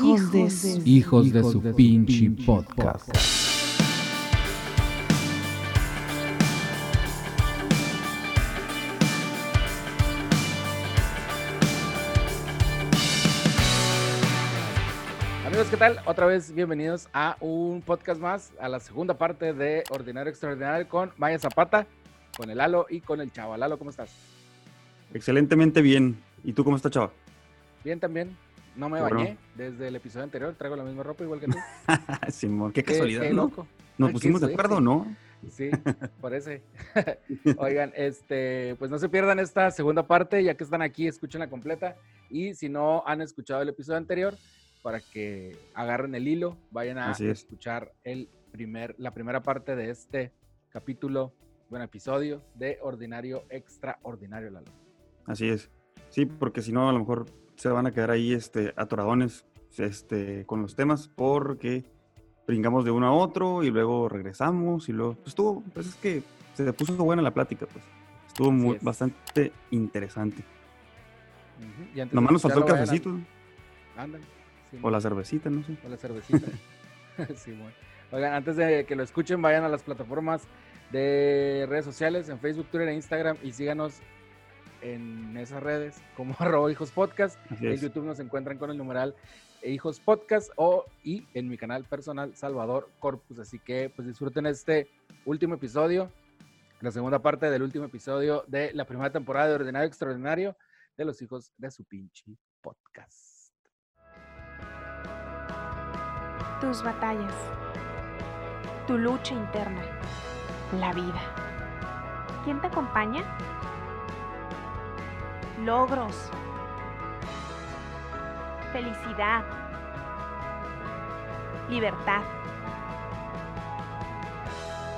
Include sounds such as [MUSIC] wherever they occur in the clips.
Hijos de su... Hijos de su pinche podcast. Amigos, ¿qué tal? Otra vez bienvenidos a un podcast más, a la segunda parte de Ordinario Extraordinario con Maya Zapata, con el Lalo y con el Chava. Lalo, ¿cómo estás? Excelentemente bien. ¿Y tú cómo estás, chava? Bien también. No me bañé desde el episodio anterior. Traigo la misma ropa igual que tú. [LAUGHS] Simón, qué casualidad, qué ¿no? loco. Nos pusimos de acuerdo, ¿no? Sí, [LAUGHS] parece. [LAUGHS] Oigan, este, pues no se pierdan esta segunda parte, ya que están aquí, escuchen la completa. Y si no han escuchado el episodio anterior, para que agarren el hilo, vayan a es. escuchar el primer, la primera parte de este capítulo, bueno, episodio de Ordinario Extraordinario, Lalo. Así es. Sí, porque si no, a lo mejor se van a quedar ahí este, atoradones este, con los temas, porque brincamos de uno a otro y luego regresamos y luego. Pues estuvo, pues es que se puso buena la plática, pues. Estuvo muy, es. bastante interesante. Y Nomás nos faltó el cafecito a- Ándale. sí, o la cervecita, no sé. O la cervecita. [LAUGHS] sí, bueno. Oigan, antes de que lo escuchen, vayan a las plataformas de redes sociales, en Facebook, Twitter e Instagram, y síganos en esas redes como [LAUGHS] arroba hijos podcast. En. YouTube nos encuentran con el numeral hijos podcast o y en mi canal personal Salvador Corpus. Así que pues disfruten este último episodio, la segunda parte del último episodio de la primera temporada de Ordinario Extraordinario de los hijos de su pinche podcast. Tus batallas. Tu lucha interna. La vida. ¿Quién te acompaña? Logros. Felicidad. Libertad.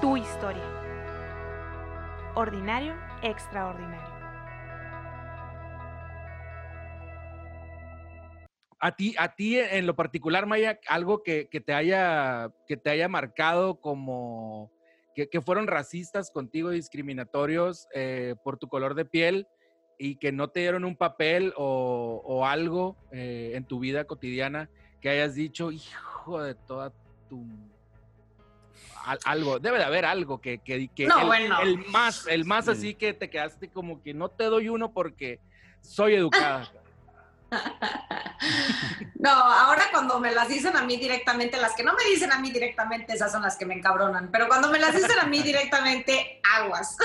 Tu historia. Ordinario, extraordinario. A ti, a ti en lo particular, Maya, algo que, que te haya que te haya marcado como que, que fueron racistas contigo, discriminatorios eh, por tu color de piel y que no te dieron un papel o, o algo eh, en tu vida cotidiana que hayas dicho, hijo de toda tu al- algo, debe de haber algo que, que, que No, el, bueno. el más, el más Sí. así que te quedaste como que no te doy uno porque soy educada. [LAUGHS] [LAUGHS] No, ahora cuando me las dicen a mí directamente, las que no me dicen a mí directamente, esas son las que me encabronan, pero cuando me las dicen a mí directamente, aguas.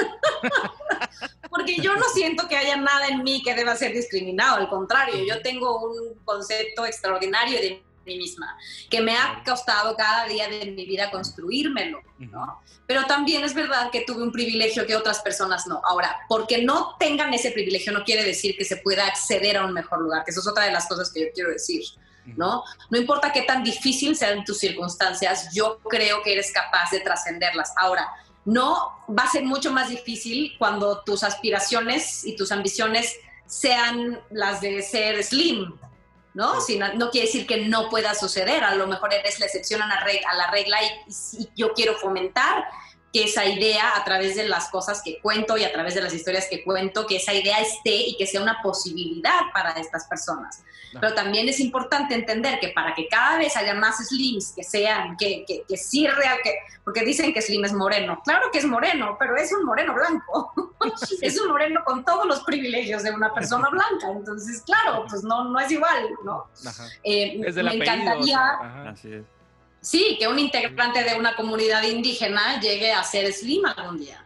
[LAUGHS] Porque yo no siento que haya nada en mí que deba ser discriminado, al contrario, yo tengo un concepto extraordinario de mí misma, que me ha costado cada día de mi vida construírmelo. ¿no? Pero también es verdad que tuve un privilegio que otras personas no. Ahora, porque no tengan ese privilegio no quiere decir que se pueda acceder a un mejor lugar, que eso es otra de las cosas que yo quiero decir, ¿no? No importa qué tan difícil sean tus circunstancias, yo creo que eres capaz de trascenderlas. Ahora, no va a ser mucho más difícil cuando tus aspiraciones y tus ambiciones sean las de ser slim, ¿no? Si no, no quiere decir que no pueda suceder, a lo mejor eres la excepción a la regla, a la regla y, y yo quiero fomentar que esa idea a través de las cosas que cuento y a través de las historias que cuento, que esa idea esté y que sea una posibilidad para estas personas. Pero también es importante entender que para que cada vez haya más slims que sean, que, que, que sí real, que, porque dicen que slim es moreno. Claro que es moreno, pero es un moreno blanco. [LAUGHS] es un moreno con todos los privilegios de una persona blanca. Entonces, claro, pues no, no es igual, ¿no? Ajá. Eh, Es del me apellido. o encantaría, sea, ajá. Así es. Sí, que un integrante de una comunidad indígena llegue a ser slim algún día.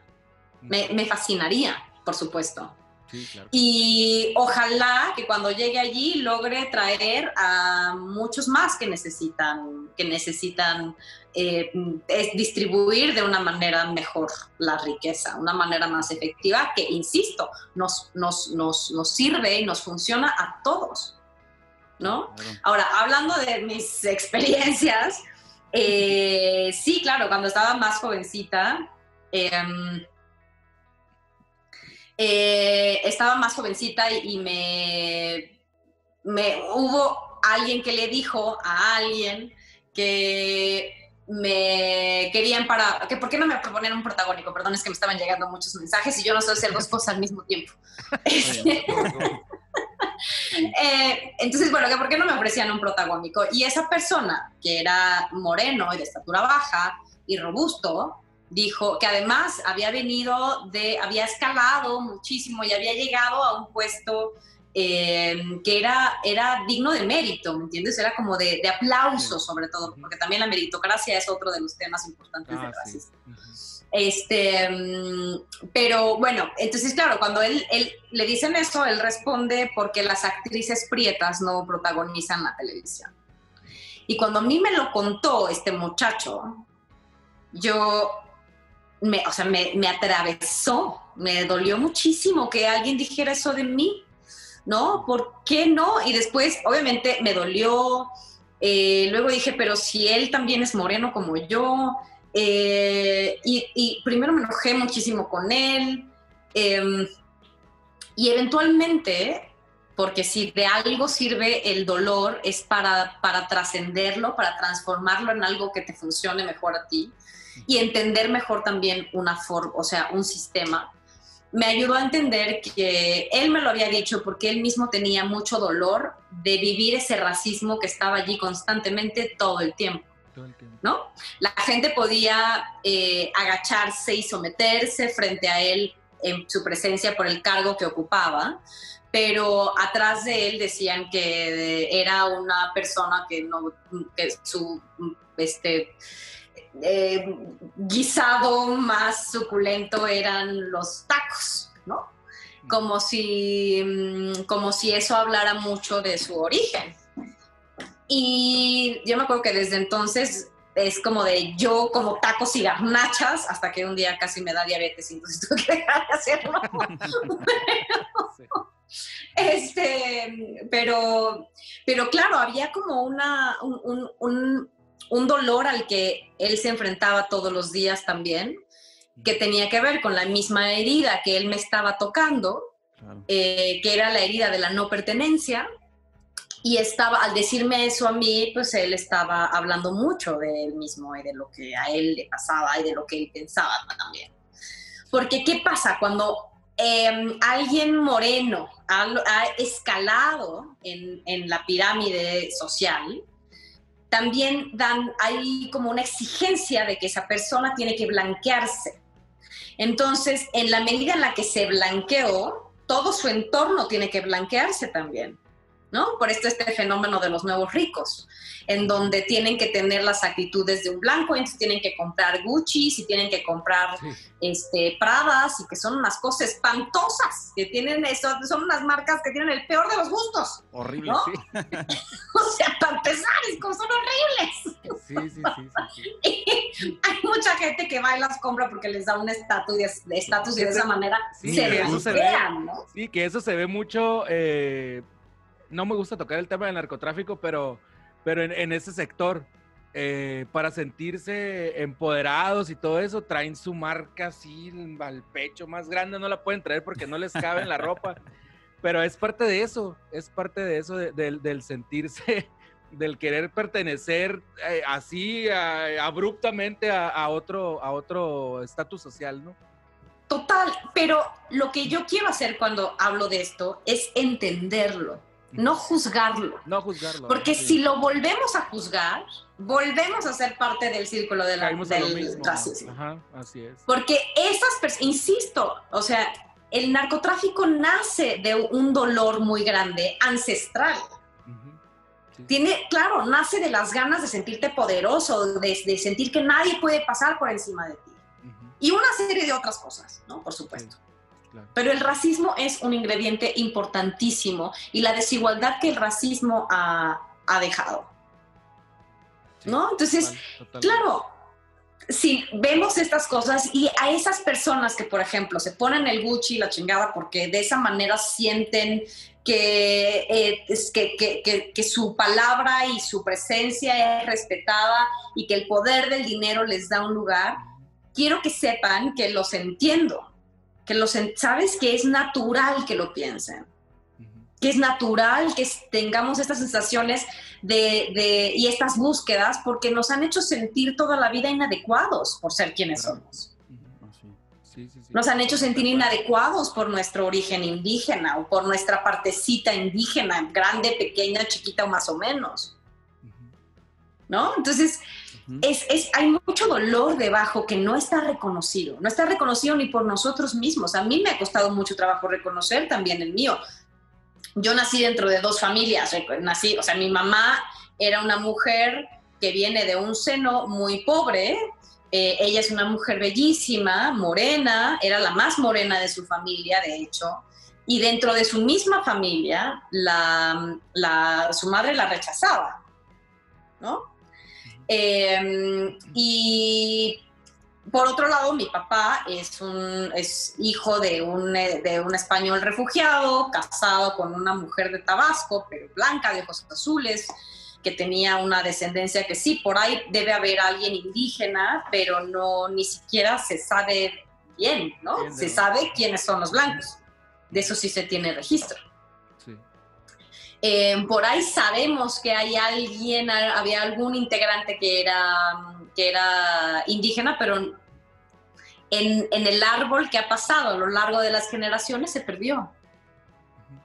Me, me fascinaría, por supuesto. Sí, claro. Y ojalá que cuando llegue allí logre traer a muchos más que necesitan, que necesitan eh, es distribuir de una manera mejor la riqueza, una manera más efectiva que, insisto, nos, nos, nos, nos sirve y nos funciona a todos. ¿no? Claro. Ahora, hablando de mis [LAUGHS] experiencias, eh, sí, claro, cuando estaba más jovencita, em, eh, estaba más jovencita y, y me, me hubo alguien que le dijo a alguien que me querían para, que por qué no me proponían un protagónico, perdón, es que me estaban llegando muchos mensajes y yo no sé hacer dos cosas al mismo tiempo. [LAUGHS] Eh, entonces, bueno, ¿por qué no me ofrecían un protagónico? Y esa persona, que era moreno y de estatura baja y robusto, dijo que además había venido de, había escalado muchísimo y había llegado a un puesto eh, que era, era digno de mérito, ¿me entiendes? Era como de, aplauso sobre todo, porque también la meritocracia es otro de los temas importantes de racismo. Este, mm, pero bueno, entonces claro, cuando él, él, le dicen eso, él responde porque las actrices prietas no protagonizan la televisión. Y cuando a mí me lo contó este muchacho, yo, me, o sea, me, me atravesó, me dolió muchísimo que alguien dijera eso de mí, ¿no? ¿Por qué no? Y después, obviamente, me dolió. Eh, luego dije, pero si él también es moreno como yo, eh, y, primero me enojé muchísimo con él. Em, y eventualmente, porque si de algo sirve el dolor, es para, para trascenderlo, para transformarlo en algo que te funcione mejor a ti y entender mejor también una forma, o sea, un sistema. Me ayudó a entender que él me lo había dicho porque él mismo tenía mucho dolor de vivir ese racismo que estaba allí constantemente todo el tiempo. ¿No? La gente podía eh, agacharse y someterse frente a él en su presencia por el cargo que ocupaba, pero atrás de él decían que era una persona que no, que su este eh, guisado más suculento eran los tacos, ¿no? Como si, mm, como si eso hablara mucho de su origen. Y yo me acuerdo que desde entonces es como de yo como tacos y garnachas hasta que un día casi me da diabetes y entonces [LAUGHS] tuve que dejar de hacerlo. [LAUGHS] este, pero, pero claro, había como una, un, un, un, dolor al que él se enfrentaba todos los días también, que tenía que ver con la misma herida que él me estaba tocando, eh, que era la herida de la no pertenencia y estaba, al decirme eso a mí, pues él estaba hablando mucho de él mismo y de lo que a él le pasaba y de lo que él pensaba también. Porque, ¿qué pasa cuando em, alguien moreno ha, escalado en, en, la pirámide social? También dan, hay como una exigencia de que esa persona tiene que blanquearse. Entonces, en la medida en la que se blanqueó, todo su entorno tiene que blanquearse también. ¿No? Por esto este fenómeno de los nuevos ricos, en donde tienen que tener las actitudes de un blanco, entonces tienen que comprar Gucci, y tienen que comprar este, Pradas, y que son unas cosas espantosas, que tienen eso, son unas marcas que tienen el peor de los gustos. Horrible, sí. [LAUGHS] o sea, para empezar, es como son horribles. Sí, sí, sí. [LAUGHS] hay mucha gente que va y las compra porque les da un estatus y, estatus y de esa manera se blanquean, ¿no? Sí, que eso se ve mucho... Eh no me gusta tocar el tema del narcotráfico, pero, pero en, ese sector, eh, para sentirse empoderados y todo eso, traen su marca así al pecho más grande, no la pueden traer porque no les cabe en la ropa, [LAUGHS] pero es parte de eso, es parte de eso, del sentirse, [LAUGHS] del querer pertenecer eh, así abruptamente a, a, otro a otro estatus social, ¿no? Total, pero lo que yo quiero hacer cuando hablo de esto es entenderlo no juzgarlo. No juzgarlo. Porque si lo volvemos a juzgar, volvemos a ser parte del círculo de la, del racismo. Ajá, así es. Porque esas personas, insisto, o sea, el narcotráfico nace de un dolor muy grande, ancestral. Tiene, claro, nace de las ganas de sentirte poderoso, de, sentir que nadie puede pasar por encima de ti. Y una serie de otras cosas, ¿no? Por supuesto. Pero el racismo es un ingrediente importantísimo y la desigualdad que el racismo ha, dejado. ¿No? Entonces, claro, si vemos estas cosas y a esas personas que, por ejemplo, se ponen el Gucci y la chingada porque de esa manera sienten que, eh, es que, que, que, su palabra y su presencia es respetada y que el poder del dinero les da un lugar, quiero que sepan que los entiendo que los, sabes que es natural que lo piensen, que es natural que tengamos estas sensaciones de, y estas búsquedas porque nos han hecho sentir toda la vida inadecuados por ser quienes somos. Sí, sí, sí. Nos han hecho sentir inadecuados por nuestro origen indígena o por nuestra partecita indígena, grande, pequeña, chiquita o más o menos, Ujú. ¿no? Entonces. Es, es- hay mucho dolor debajo que no está reconocido. No está reconocido ni por nosotros mismos. A mí me ha costado mucho trabajo reconocer también el mío. Yo nací dentro de dos familias. Nací, o sea, mi mamá era una mujer que viene de un seno muy pobre. Eh, ella es una mujer bellísima, morena, era la más morena de su familia, de hecho. Y dentro de su misma familia, su madre la rechazaba, ¿no? Eh, y por otro lado, mi papá es, un, es hijo de un, eh, de un español refugiado, casado con una mujer de Tabasco, pero blanca, de ojos azules, que tenía una descendencia que sí, por ahí debe haber alguien indígena, pero no ni siquiera se sabe bien, ¿no? Bien, Se sabe quiénes son los blancos. De eso sí se tiene registro. Eh, por ahí sabemos que hay alguien, había algún integrante que era, que era indígena, pero en, en el árbol que ha pasado a lo largo de las generaciones se perdió,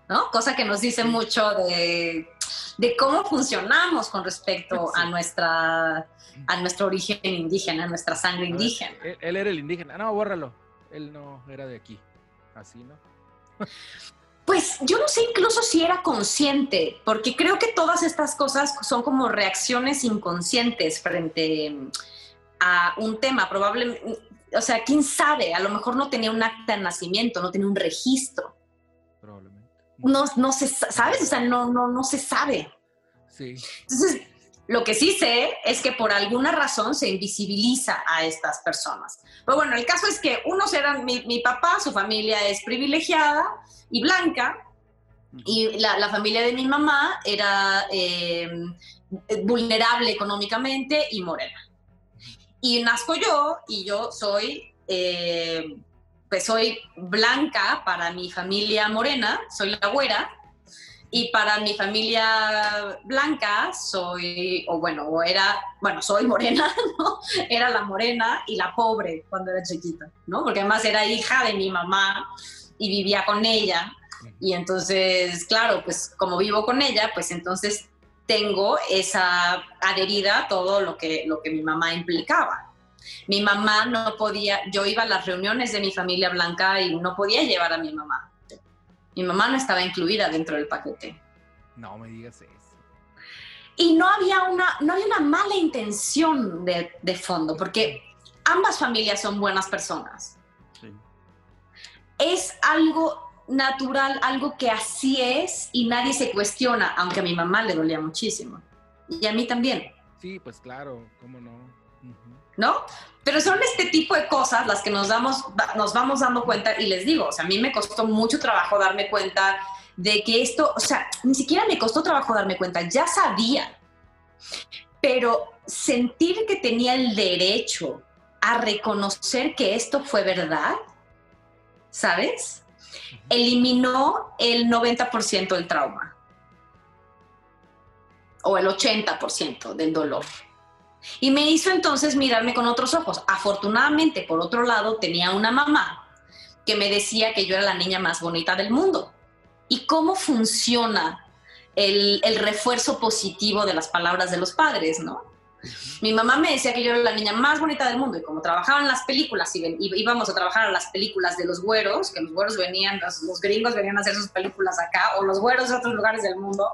¿no? Cosa que nos dice mucho de, de cómo funcionamos con respecto a, nuestra, a nuestro origen indígena, a nuestra sangre indígena. Él, él era el indígena. No, bórralo. Él no era de aquí. Así, ¿no? Pues yo no sé incluso si era consciente, porque creo que todas estas cosas son como reacciones inconscientes frente mm, a un tema. Probablemente, o sea, quién sabe, a lo mejor no tenía un acta de nacimiento, no tenía un registro. Probablemente. No, no se, sa- ¿sabes? O sea, no, no, no se sabe. Sí. Entonces, lo que sí sé es que por alguna razón se invisibiliza a estas personas. Pero bueno, el caso es que unos eran, mi, mi papá, su familia es privilegiada y blanca, y la, la familia de mi mamá era eh, vulnerable económicamente y morena. Y nazco yo y yo soy, eh, pues soy blanca para mi familia morena, soy la güera, y para mi familia blanca soy, o bueno, o era, bueno, soy morena. [LAUGHS] Era la morena y la pobre cuando era chiquita, ¿no? Porque además era hija de mi mamá y vivía con ella. Y entonces, claro, pues como vivo con ella, pues entonces tengo esa adherida a todo lo que, lo que mi mamá implicaba. Mi mamá no podía, yo iba a las reuniones de mi familia blanca y no podía llevar a mi mamá. Mi mamá no estaba incluida dentro del paquete. No me digas eso. Y no había una, no había una mala intención de, de fondo, porque ambas familias son buenas personas. Sí. Es algo natural, algo que así es y nadie se cuestiona, aunque a mi mamá le dolía muchísimo. Y a mí también, Sí, pues claro, cómo no. ¿No? Pero son este tipo de cosas las que nos, damos, nos vamos dando cuenta y les digo, o sea, a mí me costó mucho trabajo darme cuenta de que esto, o sea, ni siquiera me costó trabajo darme cuenta, ya sabía, pero sentir que tenía el derecho a reconocer que esto fue verdad, ¿sabes? Eliminó el 90% del trauma o el 80% del dolor. Y me hizo entonces mirarme con otros ojos. Afortunadamente, por otro lado, tenía una mamá que me decía que yo era la niña más bonita del mundo. ¿Y cómo funciona el, el refuerzo positivo de las palabras de los padres, no? Mi mamá me decía que yo era la niña más bonita del mundo y como trabajaba en las películas y íbamos a trabajar a las películas de los güeros, que los güeros venían, los, los gringos venían a hacer sus películas acá, o los güeros de otros lugares del mundo,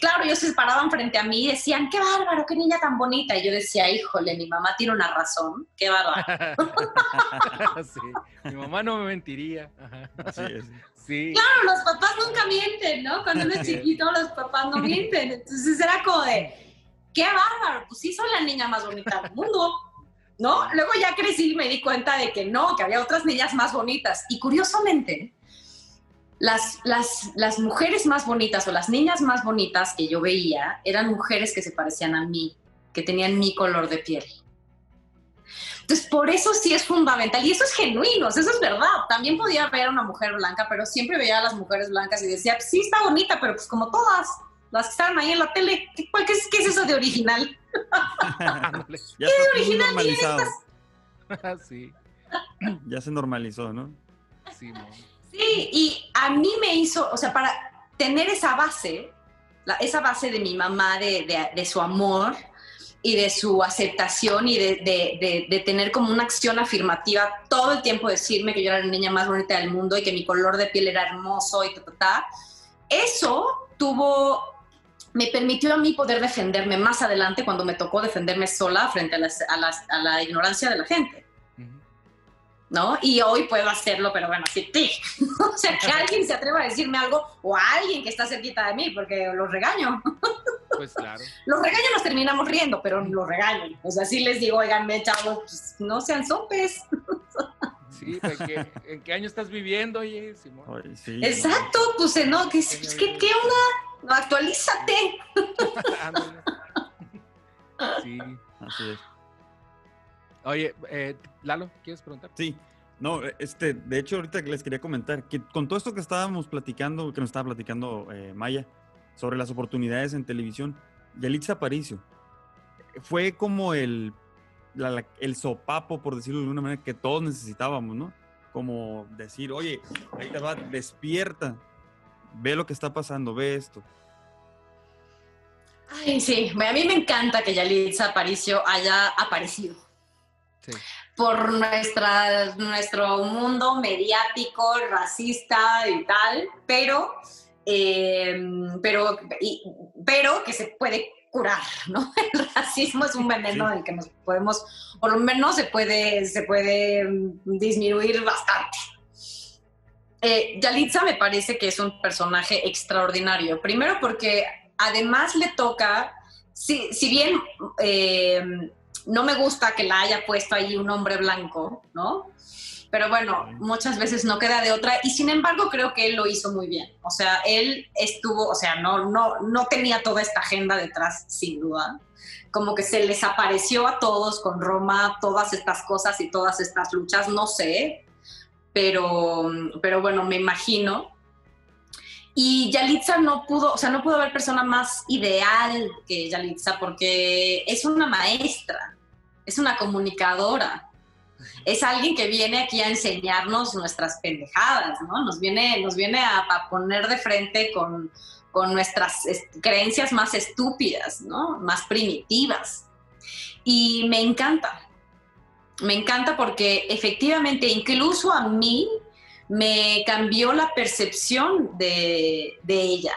claro, ellos se paraban frente a mí y decían, qué bárbaro, qué niña tan bonita. Y yo decía, híjole, mi mamá tiene una razón, qué bárbaro. [LAUGHS] sí. Mi mamá no me mentiría. Ajá. Así es. Sí. Claro, los papás nunca mienten, ¿no? Cuando uno es. chiquito, los papás no mienten. Entonces era como de, qué bárbaro, pues sí soy la niña más bonita del mundo, ¿no? Luego ya crecí y me di cuenta de que no, que había otras niñas más bonitas. Y curiosamente, las, las, las mujeres más bonitas o las niñas más bonitas que yo veía eran mujeres que se parecían a mí, que tenían mi color de piel. Entonces, por eso sí es fundamental, y eso es genuino, eso es verdad. También podía ver a una mujer blanca, pero siempre veía a las mujeres blancas y decía, pues sí, está bonita, pero pues como todas las que estaban ahí en la tele, ¿qué, cuál- qué es, qué es eso de original? [LAUGHS] Está muy original, normalizado. [LAUGHS] sí. ya se normalizó, ¿no? Sí, mo. Sí, y a mí me hizo, o sea, para tener esa base, esa base de mi mamá, de, su amor y de su aceptación y de, tener como una acción afirmativa todo el tiempo decirme que yo era la niña más bonita del mundo y que mi color de piel era hermoso y ta, ta, ta. Eso tuvo, me permitió a mí poder defenderme más adelante cuando me tocó defenderme sola frente a, las- a a la ignorancia de la gente. ¿No? Y hoy puedo hacerlo, pero bueno, sí, sí. [LAUGHS] o sea, que alguien se atreva a decirme algo o a alguien que está cerquita de mí, porque los regaño. [LAUGHS] Pues claro. Los regaños nos terminamos riendo, pero los regaño. O sea, sí les digo, oiganme, chavos, pues, no sean sopes. [LAUGHS] Sí, ¿en qué, en qué año estás viviendo, oye, Simón? Ay, sí, Exacto, pues no, ¿qué, qué, qué onda? Actualízate. Sí. así es. Oye, eh, Lalo, ¿quieres preguntar? Sí, no, este, de hecho ahorita que les quería comentar que con todo esto que estábamos platicando, que nos estaba platicando eh, Maya sobre las oportunidades en televisión, Yalitza Aparicio fue como el, la- la- el sopapo, por decirlo de alguna manera, que todos necesitábamos, ¿no? Como decir, oye, ahí te va, despierta, ve lo que está pasando, ve esto. Ay, sí, a mí me encanta que Yalitza Aparicio haya aparecido. Sí. por nuestra, nuestro mundo mediático, racista y tal, pero, eh, pero, y- pero que se puede curar, ¿no? [LAUGHS] El racismo es un veneno Sí. del que nos podemos, por lo menos se puede, se puede mm, disminuir bastante. Eh, Yalitza me parece que es un personaje extraordinario. Primero porque además le toca, si, si bien eh, no me gusta que la haya puesto ahí un hombre blanco, ¿no? Pero bueno, muchas veces no queda de otra y sin embargo creo que él lo hizo muy bien. O sea, él estuvo, o sea, no, no, no tenía toda esta agenda detrás, sin duda. Como que se les apareció a todos con Roma todas estas cosas y todas estas luchas, no sé, pero, pero bueno, me imagino. Y Yalitza no pudo, o sea, no pudo haber persona más ideal que Yalitza porque es una maestra, es una comunicadora, es alguien que viene aquí a enseñarnos nuestras pendejadas, ¿no? Nos viene, nos viene a, a poner de frente con, con nuestras es- creencias más estúpidas, ¿no? Más primitivas. Y me encanta, me encanta porque efectivamente incluso a mí me cambió la percepción de, de ella.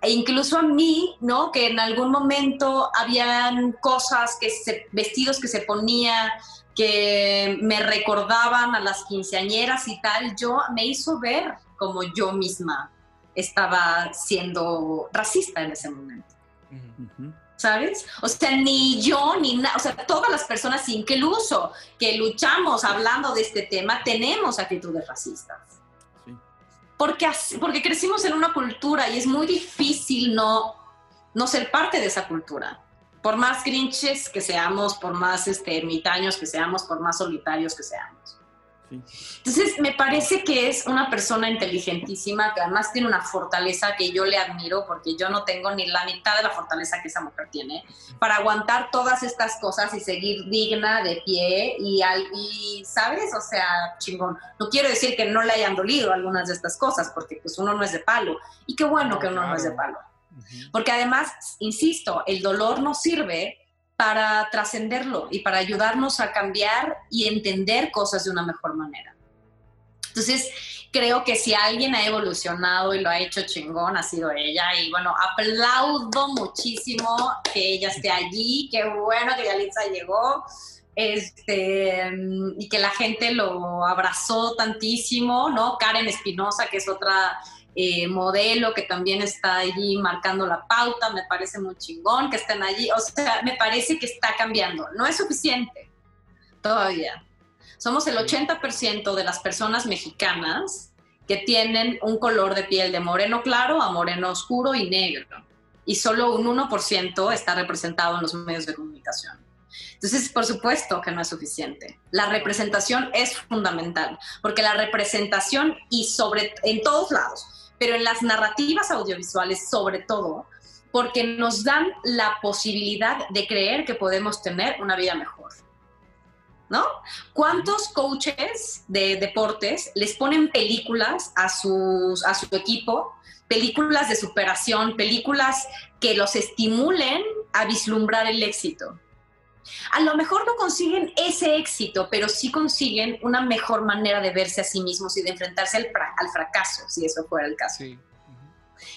E incluso a mí, ¿no? Que en algún momento habían cosas, que se, vestidos que se ponía, que me recordaban a las quinceañeras y tal, yo me hizo ver como yo misma estaba siendo racista en ese momento. ¿Sabes? O sea, ni yo, ni nada, o sea, todas las personas, incluso que luchamos hablando de este tema, tenemos actitudes racistas. Sí. Porque, porque crecimos en una cultura y es muy difícil no, no ser parte de esa cultura. Por más grinches que seamos, por más este, ermitaños que seamos, por más solitarios que seamos. Sí. Entonces, me parece que es una persona inteligentísima, que además tiene una fortaleza que yo le admiro, porque yo no tengo ni la mitad de la fortaleza que esa mujer tiene, para aguantar todas estas cosas y seguir digna de pie y, y, ¿sabes? O sea, chingón. No quiero decir que no le hayan dolido algunas de estas cosas, porque pues uno no es de palo. Y qué bueno No, que uno no es de claro. palo. Porque además, insisto, el dolor nos sirve para trascenderlo y para ayudarnos a cambiar y entender cosas de una mejor manera. Entonces, creo que si alguien ha evolucionado y lo ha hecho chingón, ha sido ella. Y bueno, aplaudo muchísimo que ella esté allí. Qué bueno que Yalitza llegó. Este, y que la gente lo abrazó tantísimo, ¿no? Karen Espinosa, que es otra eh, modelo que también está allí marcando la pauta, me parece muy chingón que estén allí, o sea, me parece que está cambiando, no es suficiente todavía. Somos el 80% de las personas mexicanas que tienen un color de piel de moreno claro a moreno oscuro y negro, y solo un 1% está representado en los medios de comunicación. Entonces, por supuesto que no es suficiente. La representación es fundamental, porque la representación y sobre en todos lados, pero en las narrativas audiovisuales sobre todo, porque nos dan la posibilidad de creer que podemos tener una vida mejor. ¿no? ¿Cuántos coaches de deportes les ponen películas a, sus, a su equipo? Películas de superación, películas que los estimulen a vislumbrar el éxito. A lo mejor no consiguen ese éxito, pero sí consiguen una mejor manera de verse a sí mismos y de enfrentarse al, al fracaso, si eso fuera el caso. Sí.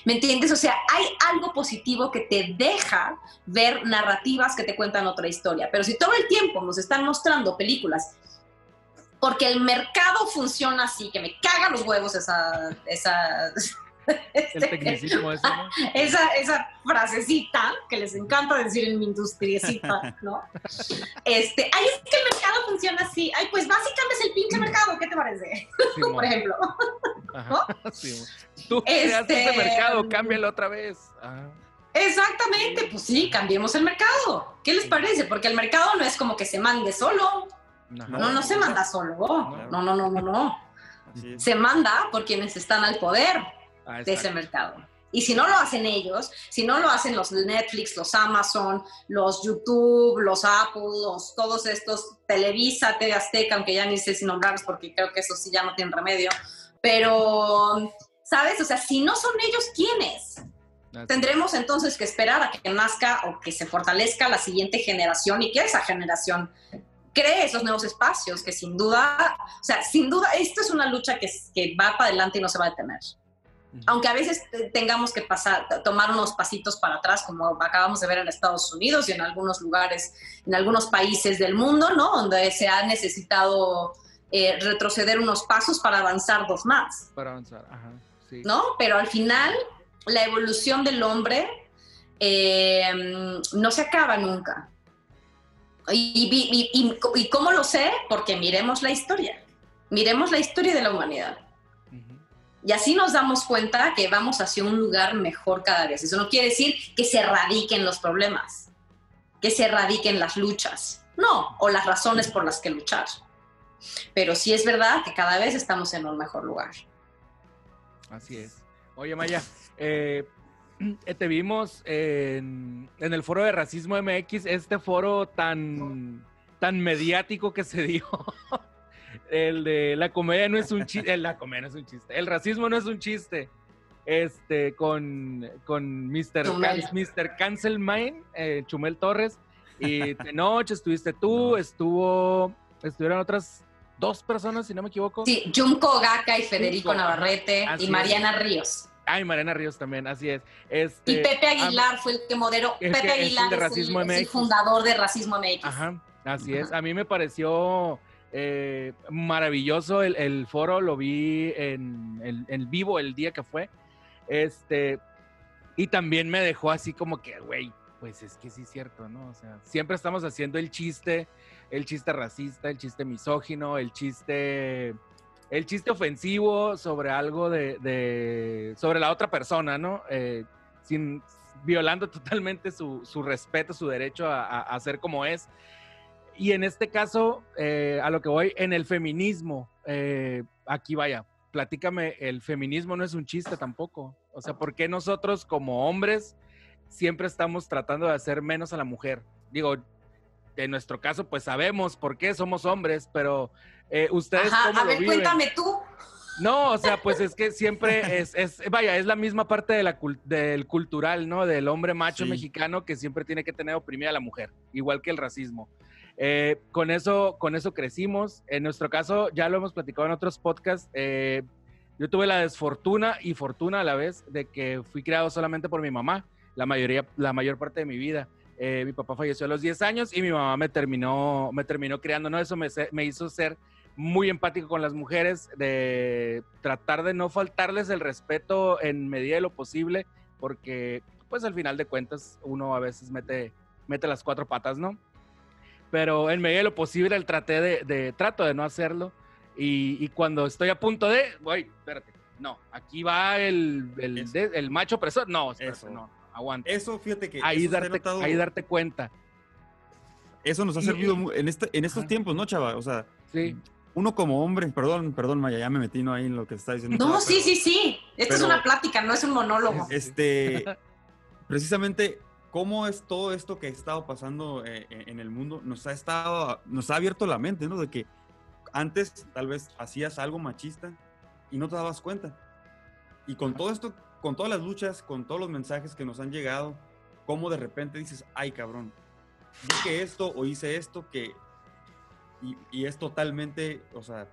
¿Me entiendes? O sea, hay algo positivo que te deja ver narrativas que te cuentan otra historia. Pero si todo el tiempo nos están mostrando películas, porque el mercado funciona así, que me cagan los huevos esa... esa [LAUGHS] el tecnicismo ese, ¿no? [LAUGHS] esa, esa frasecita que les encanta decir en mi industriecita, [LAUGHS] ¿no? Este, ay, es que el mercado funciona así. Ay, pues básicamente es el pinche mercado, ¿qué te parece? Sí, Por ejemplo. Ajá, sí. Tú creaste Este, ese mercado, cámbialo otra vez. Ah, Exactamente, pues sí, cambiemos el mercado. ¿Qué les parece? Porque el mercado no es como que se mande solo. ajá. No, no se manda solo. No, no, no, no, no. Se manda por quienes están al poder Ah, de ese mercado. Y si no lo hacen ellos, si no lo hacen los Netflix, los Amazon, los YouTube, los Apple, los, todos estos, Televisa, TV Azteca, aunque ya ni sé si nombrarlos porque creo que eso sí ya no tienen remedio, pero, ¿sabes? O sea, si no son ellos, ¿quiénes? Así. Tendremos entonces que esperar a que nazca o que se fortalezca la siguiente generación y que esa generación cree esos nuevos espacios que sin duda, o sea, sin duda, esto es una lucha que, que va para adelante y no se va a detener. Aunque a veces te- tengamos que pasar, tomar unos pasitos para atrás, como acabamos de ver en Estados Unidos y en algunos lugares, en algunos países del mundo, ¿no? Donde se ha necesitado eh, retroceder unos pasos para avanzar dos más, Para avanzar, ajá. Sí. ¿no? Pero al final, la evolución del hombre eh, no se acaba nunca. Y, y- y- y- ¿Y cómo lo sé? Porque miremos la historia. Miremos la historia de la humanidad. Y así nos damos cuenta que vamos hacia un lugar mejor cada vez. Eso no quiere decir que se erradiquen los problemas, que se erradiquen las luchas, no, o las razones por las que luchar. Pero sí es verdad que cada vez estamos en un mejor lugar. Así es. Oye, Maya, eh, [CLEARS THROAT] te vimos en, en el foro de Racismo MX, este foro tan, tan mediático que se dio. [LAUGHS] El de la comedia no es un chiste, la comedia no es un chiste, el racismo no es un chiste. Este, con, con Mr. Can- Mr. Cancelmine, eh, Chumel Torres, y [LAUGHS] de noche estuviste tú, estuvo, estuvieron otras dos personas, si no me equivoco. Sí, Junko Gaka y Federico Junko, Navarrete así y es. Mariana Ríos. Ay, Mariana Ríos también, así es. Este, Y Pepe ah, Aguilar fue el que moderó. el Pepe que es el Aguilar de es el, Racismo es el fundador de Racismo MX. Ajá, así es. Ajá. A mí me pareció eh, maravilloso el, foro, lo vi en, en- vivo el día que fue. Este, y también me dejó así como que, güey, pues es que sí es cierto, ¿no? O sea, siempre estamos haciendo el chiste, el chiste racista, el chiste misógino, el chiste, el chiste ofensivo sobre algo de, de- sobre la otra persona, ¿no? Eh, sin violando [LAUGHS] totalmente su, su respeto, su derecho a, a- a ser como es. Y en este caso, eh, a lo que voy, en el feminismo, eh, aquí vaya, platícame, el feminismo no es un chiste tampoco. O sea, ¿por qué nosotros como hombres siempre estamos tratando de hacer menos a la mujer? Digo, en nuestro caso, pues sabemos por qué somos hombres, pero eh, ustedes Ajá, cómo a lo ver, viven? cuéntame tú. No, o sea, pues es que siempre es, es vaya, es la misma parte de la cul- del cultural, ¿no? Del hombre macho Sí. mexicano que siempre tiene que tener oprimida a la mujer, igual que el racismo. Eh, con, eso, con eso crecimos. En nuestro caso, ya lo hemos platicado en otros podcasts. eh, yo tuve la desfortuna y fortuna a la vez de que fui criado solamente por mi mamá, la, mayoría, la mayor parte de mi vida. Eh, mi papá falleció a los 10 años y mi mamá me terminó, me terminó criando, ¿no? Eso me, hizo ser muy empático con las mujeres, de tratar de no faltarles el respeto en medida de lo posible, porque pues al final de cuentas uno a veces mete, mete las cuatro patas, ¿no? Pero en medida de lo posible el traté de, de- trato de no hacerlo y, y cuando estoy a punto de, güey, espérate, no, aquí va el, el, de- el macho opresor, no, espérate, Eso. no, aguanta. Eso, fíjate que Ahí darte, notado- ahí darte cuenta, eso nos ha y- servido en, este, en estos Ajá. tiempos, ¿no, chava? O sea, sí. uno como hombre, perdón, perdón, Maya, ya me metí ¿no? ahí en lo que está diciendo. No, chava, sí, pero- sí, sí. Esto es una plática, no es un monólogo. Este, precisamente cómo es todo esto que ha estado pasando eh, eh, en el mundo, nos ha, estado, nos ha abierto la mente, ¿no? De que antes tal vez hacías algo machista y no te dabas cuenta. Y con todo esto, con todas las luchas, con todos los mensajes que nos han llegado, cómo de repente dices, ay cabrón, dije esto o hice esto que... Y, y es totalmente, o sea,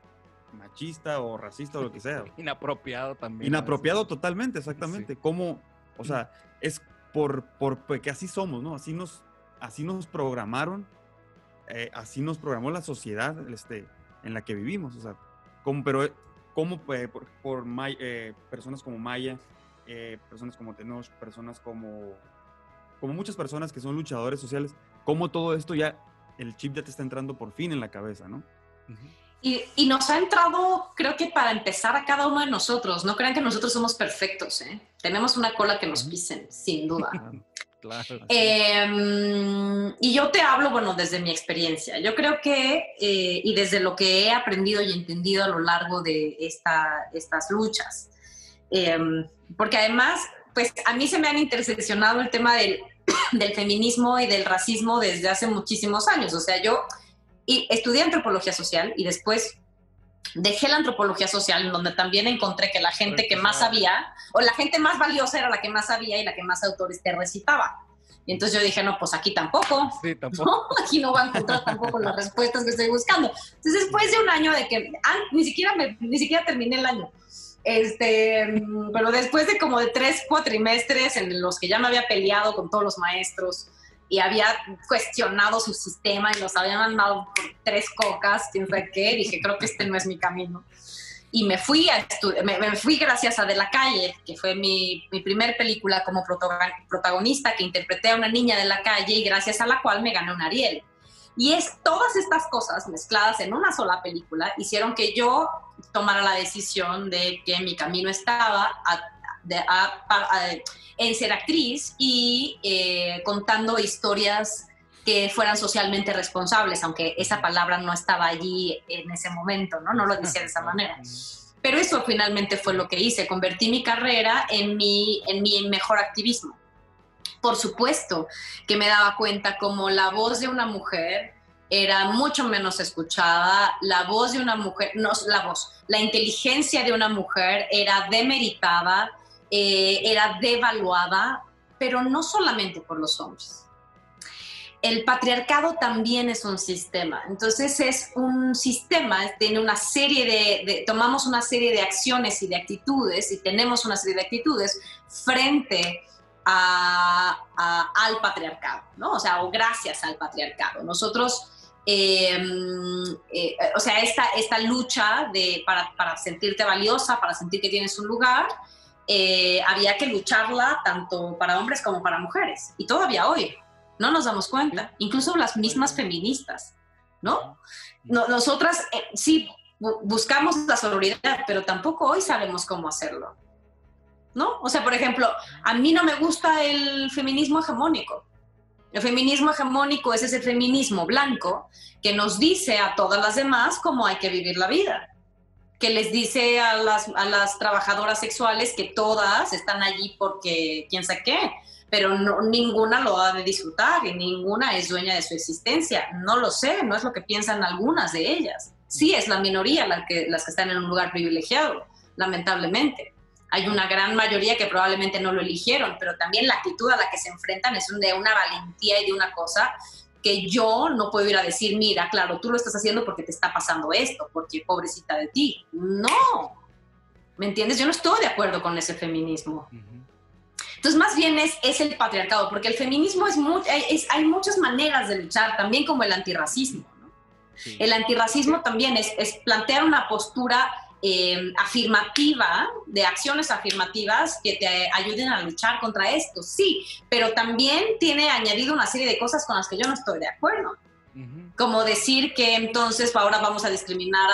machista o racista o lo que sea. [LAUGHS] Inapropiado también. Inapropiado totalmente, exactamente. Cómo, o sea, es por, por que así somos, ¿no? Así nos, así nos programaron, eh, así nos programó la sociedad este, en la que vivimos, o sea, como, pero como eh, por, por eh, personas como Maya, personas como Tenoch, personas como, como muchas personas que son luchadores sociales, cómo todo esto ya, el chip ya te está entrando por fin en la cabeza, ¿no? Y, y, nos ha entrado, creo que para empezar a cada uno de nosotros. No crean que nosotros somos perfectos, ¿eh? Tenemos una cola que nos pisen, sin duda. [LAUGHS] claro. Eh, y yo te hablo, bueno, desde mi experiencia. Yo creo que, eh, y desde lo que he aprendido y entendido a lo largo de esta, estas luchas, em, porque además, pues a mí se me han interseccionado el tema del, [COUGHS] del feminismo y del racismo desde hace muchísimos años. O sea, yo y estudié antropología social y después dejé la antropología social, en donde también encontré que la gente que más sabía, o la gente más valiosa era la que más sabía y la que más autores te recitaba. Y entonces yo dije, no, pues aquí tampoco. Sí, [LAUGHS] tampoco. Aquí no va a encontrar tampoco las respuestas que estoy buscando. Entonces, después de un año de que, ah, ni, siquiera me, ni siquiera terminé el año, este, pero después de como de tres cuatrimestres en los que ya me había peleado con todos los maestros, y había cuestionado su sistema y nos habían mandado por tres cocas, quién sabe qué, dije, creo que este no es mi camino. Y me fui, a me, me, fui gracias a De la Calle, que fue mi, mi primer película como protagonista, que interpreté a una niña de la calle y gracias a la cual me gané un Ariel. Y es todas estas cosas mezcladas en una sola película hicieron que yo tomara la decisión de que mi camino estaba a, a, en ser actriz y eh, contando historias que fueran socialmente responsables, aunque esa palabra no estaba allí en ese momento, ¿no? No lo decía de esa manera. Pero eso finalmente fue lo que hice, convertí mi carrera en mi, en mi mejor activismo. Por supuesto que me daba cuenta como la voz de una mujer era mucho menos escuchada, la voz de una mujer, no la voz, la inteligencia de una mujer era demeritada, eh, era devaluada, pero no solamente por los hombres. El patriarcado también es un sistema, entonces es un sistema, tiene una serie de, tomamos una serie de acciones y de actitudes y tenemos una serie de actitudes frente al patriarcado, ¿no? O sea, o gracias al patriarcado. Nosotros em, eh, o sea, esta, esta lucha de, para, para, sentirte valiosa, para sentir que tienes un lugar, eh, había que lucharla tanto para hombres como para mujeres. Y todavía hoy, no nos damos cuenta, incluso las mismas feministas, ¿no? nosotras eh, sí buscamos la sororidad, pero tampoco hoy sabemos cómo hacerlo, ¿no? O sea, por ejemplo, a mí no me gusta el feminismo hegemónico. El feminismo hegemónico es ese feminismo blanco que nos dice a todas las demás cómo hay que vivir la vida que les dice a las, a las trabajadoras sexuales que todas están allí porque quién sabe qué, pero no, ninguna lo ha de disfrutar y ninguna es dueña de su existencia. No lo sé, no es lo que piensan algunas de ellas. Sí, es la minoría la que, las que están en un lugar privilegiado, lamentablemente. Hay una gran mayoría que probablemente no lo eligieron, pero también la actitud a la que se enfrentan es de una valentía y de una cosa que yo no puedo ir a decir, mira, claro, tú lo estás haciendo porque te está pasando esto, porque pobrecita de ti. No, ¿me entiendes? Yo no estoy de acuerdo con ese feminismo. Entonces, más bien es, es, el patriarcado, porque el feminismo es, es, hay muchas maneras de luchar, también como el antirracismo. ¿no? El antirracismo también es, es plantear una postura eh, afirmativa, de acciones afirmativas que te ayuden a luchar contra esto, sí, pero también tiene añadido una serie de cosas con las que yo no estoy de acuerdo. Como decir que entonces ahora vamos a discriminar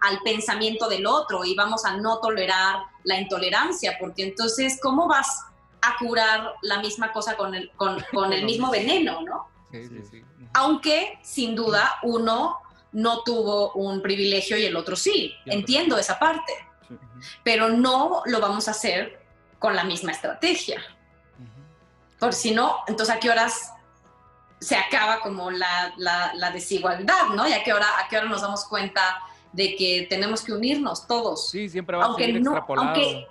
al pensamiento del otro y vamos a no tolerar la intolerancia, porque entonces, ¿cómo vas a curar la misma cosa con el, con, con el [LAUGHS] mismo veneno, no? Sí, sí, sí. Aunque, sin duda, uno no tuvo un privilegio y el otro sí. Entiendo esa parte, pero no lo vamos a hacer con la misma estrategia. Por si no, entonces a qué horas se acaba como la, la, la desigualdad, ¿no? Y a qué, hora, a qué hora nos damos cuenta de que tenemos que unirnos todos. Sí, siempre va Aunque a seguir no- extrapolado. aunque-.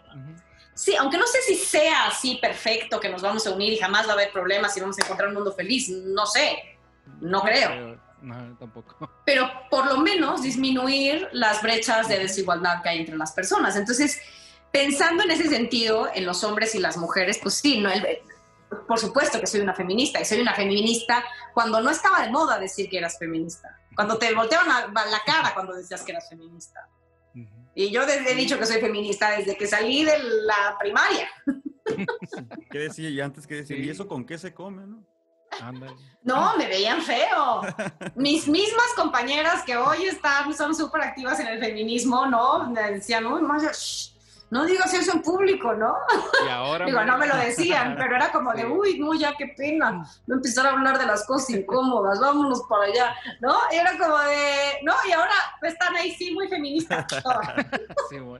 Sí, aunque no sé si sea así perfecto, que nos vamos a unir y jamás va a haber problemas y vamos a encontrar un mundo feliz, no sé, no creo. No, tampoco. pero por lo menos disminuir las brechas de desigualdad que hay entre las personas. Entonces, pensando en ese sentido, en los hombres y las mujeres, pues sí, no, el- por supuesto que soy una feminista y soy una feminista cuando no estaba de moda decir que eras feminista, cuando te volteaban la, la cara cuando decías que eras feminista. Y yo desde he dicho que soy feminista desde que salí de la primaria. ¿Qué decía? Y antes que decir, Sí. ¿y eso con qué se come, no? Ándale. No, me veían feo. [LAUGHS] Mis mismas compañeras que hoy están, son súper activas en el feminismo, ¿no? Me decían, uy, Maya, shh, no digas eso en público, ¿no? Y ahora. Digo, no me lo decían, [LAUGHS] pero era como de, uy, no, ya qué pena, no empezar a hablar de las cosas incómodas, vámonos para allá, ¿no? Y era como de, no, y ahora están ahí, sí, muy feministas. [LAUGHS] Sí, bueno.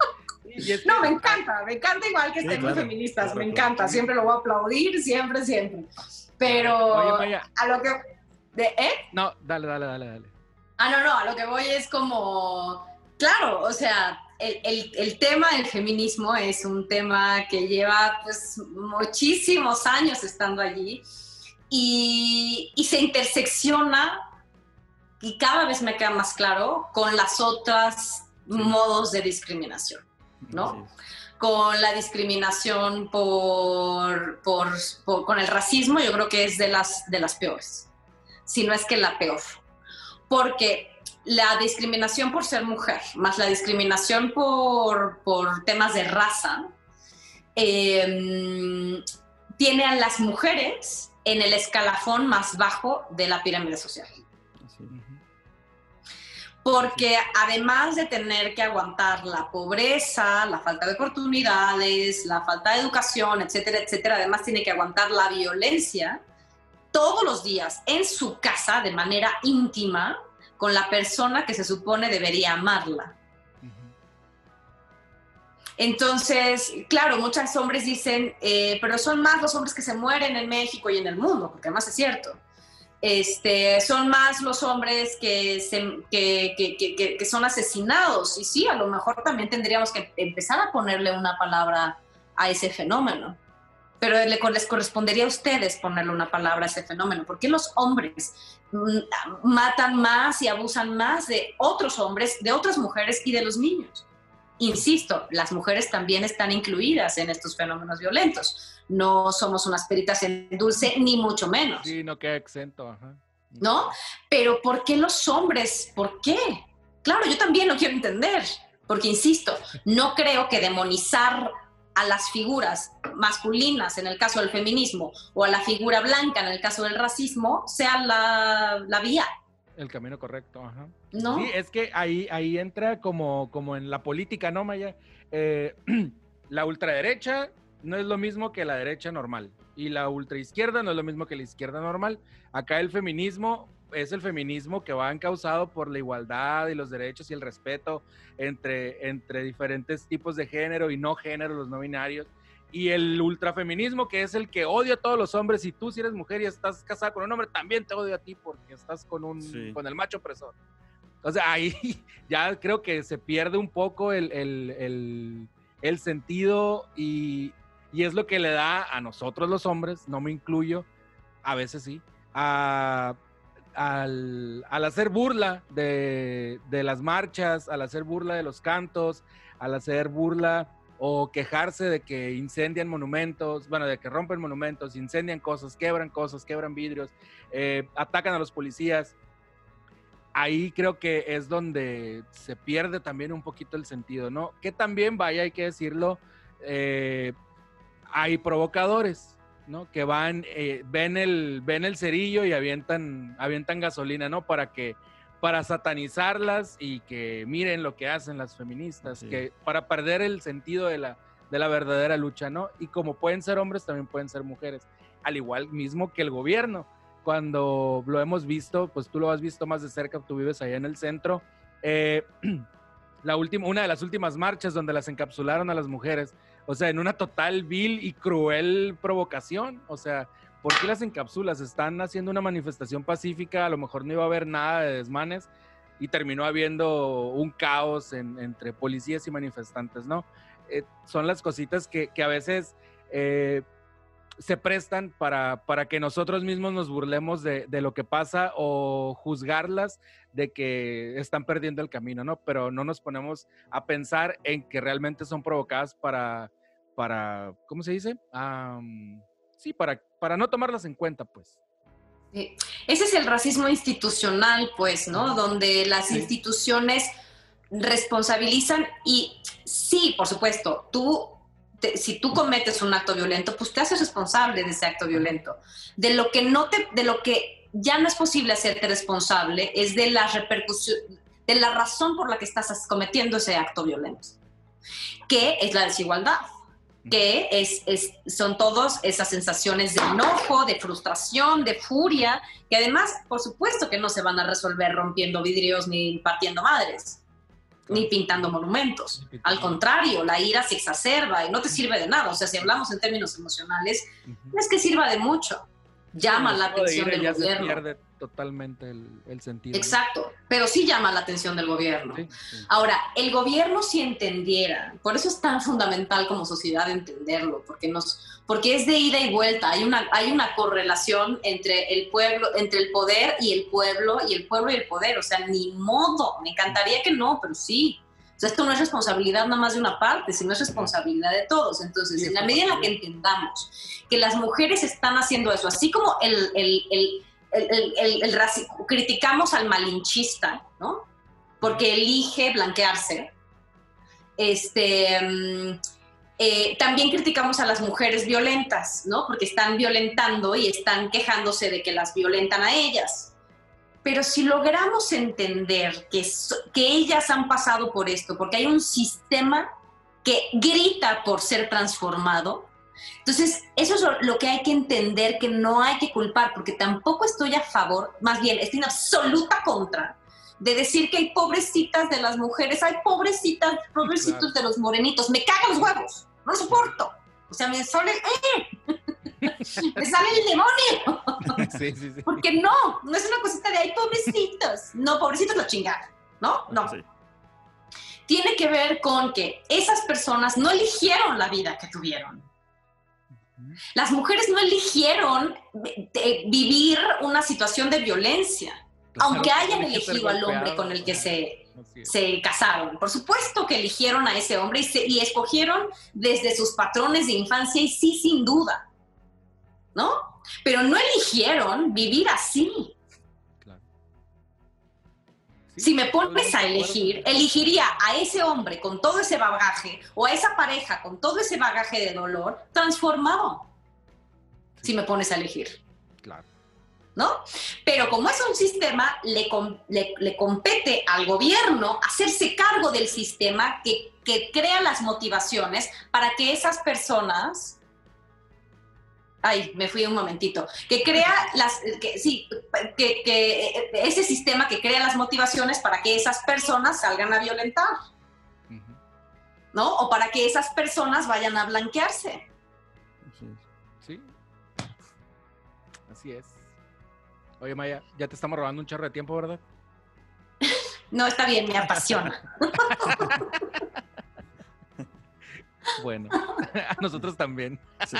No, me encanta, me encanta igual que Sí, estén muy claro. feministas, me encanta, siempre lo voy a aplaudir, siempre, siempre. Pero Oye, Maya. a lo que, de, ¿eh? No, dale, dale, dale, dale. Ah, no, no, a lo que voy es como, claro, o sea, el, el- el tema del feminismo es un tema que lleva pues muchísimos años estando allí y, y se intersecciona y cada vez me queda más claro con las otras modos de discriminación. ¿no? Con la discriminación por, por- con el racismo, yo creo que es de las, de las peores, si no es que la peor. Porque la discriminación por ser mujer, más la discriminación por, por temas de raza, eh, tiene a las mujeres en el escalafón más bajo de la pirámide social. Porque además de tener que aguantar la pobreza, la falta de oportunidades, la falta de educación, etcétera, etcétera, además tiene que aguantar la violencia todos los días en su casa de manera íntima con la persona que se supone debería amarla. Entonces, claro, muchos hombres dicen, eh, pero son más los hombres que se mueren en México y en el mundo, porque además es cierto. Este, son más los hombres que, se- que, que- que- son asesinados. Y sí, a lo mejor también tendríamos que empezar a ponerle una palabra a ese fenómeno. Pero le- les correspondería a ustedes ponerle una palabra a ese fenómeno. ¿Por qué los hombres matan más y abusan más de otros hombres, de otras mujeres y de los niños? Insisto, las mujeres también están incluidas en estos fenómenos violentos. No somos unas peritas en dulce, ni mucho menos. Sí, no queda exento, ajá. ¿no? Pero ¿por qué los hombres? ¿Por qué? Claro, yo también lo quiero entender, porque insisto, no creo que demonizar a las figuras masculinas en el caso del feminismo o a la figura blanca en el caso del racismo sea la, la vía, El camino correcto, ajá. ¿no? Sí, es que ahí, ahí entra como, como en la política, ¿no, Maya? Eh, [CLEARS THROAT] la ultraderecha no es lo mismo que la derecha normal. Y la ultraizquierda no es lo mismo que la izquierda normal. Acá el feminismo es el feminismo que va encausado por la igualdad y los derechos y el respeto entre, entre diferentes tipos de género y no género, los no binarios. Y el ultrafeminismo, que es el que odia a todos los hombres, y tú si eres mujer y estás casada con un hombre, también te odio a ti porque estás con, un, Sí. con el macho opresor. Sea, ahí [LAUGHS] ya creo que se pierde un poco el, el- el- el sentido y, y es lo que le da a nosotros los hombres, no me incluyo, a veces sí, a- al, al hacer burla de, de las marchas, al hacer burla de los cantos, al hacer burla o quejarse de que incendian monumentos, bueno, de que rompen monumentos, incendian cosas, quebran cosas, quebran vidrios, eh, atacan a los policías. Ahí creo que es donde se pierde también un poquito el sentido, ¿no? Que también, vaya, hay que decirlo, eh, hay provocadores, ¿no? Que van, eh, ven, el, ven el cerillo y avientan, avientan gasolina, ¿no? Para que, para satanizarlas y que miren lo que hacen las feministas, Sí. que para perder el sentido de la, de la verdadera lucha, ¿no? Y como pueden ser hombres, también pueden ser mujeres, al igual mismo que el gobierno. Cuando lo hemos visto, pues tú lo has visto más de cerca, tú vives allá en el centro. eh, [CLEARS THROAT] la última, una de las últimas marchas donde las encapsularon a las mujeres, o sea, en una total vil y cruel provocación, o sea, ¿por qué las encapsulas? Están haciendo una manifestación pacífica, a lo mejor no iba a haber nada de desmanes y terminó habiendo un caos entre policías y manifestantes, ¿no? Eh, son las cositas que, a veces eh, se prestan para, para, que nosotros mismos nos burlemos de, lo que pasa o juzgarlas de que están perdiendo el camino, ¿no? Pero no nos ponemos a pensar en que realmente son provocadas para, para ¿cómo se dice? Sí, para, para no tomarlas en cuenta, pues. Ese es el racismo institucional, pues, ¿no? Donde las instituciones responsabilizan y sí, por supuesto, tú, si tú cometes un acto violento, pues te haces responsable de ese acto violento. De lo que no te, de lo que ya no es posible hacerte responsable es de la repercusión, de la razón por la que estás cometiendo ese acto violento, que es la desigualdad que es, son todas esas sensaciones de enojo, de frustración, de furia, que además, por supuesto que no se van a resolver rompiendo vidrios ni partiendo madres, ni pintando monumentos. Al contrario, la ira se exacerba y no te sirve de nada. O sea, si hablamos en términos emocionales, no es que sirva de mucho. Llama la atención del gobierno totalmente el, sentido. Exacto, pero sí llama la atención del gobierno. Ahora, el gobierno si entendiera, por eso es tan fundamental como sociedad entenderlo, porque nos, porque es de ida y vuelta, hay una, hay una correlación entre el pueblo, entre el poder y el pueblo, y el pueblo y el poder, o sea, ni modo, me encantaría que no, pero sí. O sea, esto no es responsabilidad nada más de una parte, sino es responsabilidad de todos. Entonces, en la medida en la que entendamos que las mujeres están haciendo eso, así como el, el, el el, el, criticamos al malinchista, ¿no? Porque elige blanquearse. Este, mm, eh, también criticamos a las mujeres violentas, ¿no? Porque están violentando y están quejándose de que las violentan a ellas. Pero si logramos entender que, que ellas han pasado por esto, porque hay un sistema que grita por ser transformado, entonces, eso es lo, que hay que entender, que no hay que culpar, porque tampoco estoy a favor, más bien estoy en absoluta contra de decir que hay pobrecitas de las mujeres, hay pobrecitas, pobrecitos de los morenitos, me cagan los huevos, no soporto. O sea, me sale, ¡eh! [LAUGHS] me sale el demonio. [LAUGHS] Sí, sí, sí. Porque no, no es una cosita de hay pobrecitos. No, pobrecitos lo chingaron, ¿no? No. Tiene que ver con que esas personas no eligieron la vida que tuvieron. Las mujeres no eligieron eh, vivir una situación de violencia, aunque hayan elegido al hombre con el que se, se casaron. Por supuesto que eligieron a ese hombre y, y escogieron desde sus patrones de infancia y sí, sin duda, ¿no? Pero no eligieron vivir así. Si me pones a elegir, elegiría a ese hombre con todo ese bagaje o a esa pareja con todo ese bagaje de dolor transformado. Si me pones a elegir. Claro. ¿No? Pero como es un sistema, le, le, compete al gobierno hacerse cargo del sistema que, que crea las motivaciones para que esas personas ay, me fui un momentito, que crea las, que, sí, que, que, ese sistema que crea las motivaciones para que esas personas salgan a violentar, ¿no? O para que esas personas vayan a blanquearse. Sí. Así es. Oye, Maya, ya te estamos robando un charro de tiempo, ¿verdad? no, está bien, me apasiona. [LAUGHS] bueno, a nosotros también. Sí.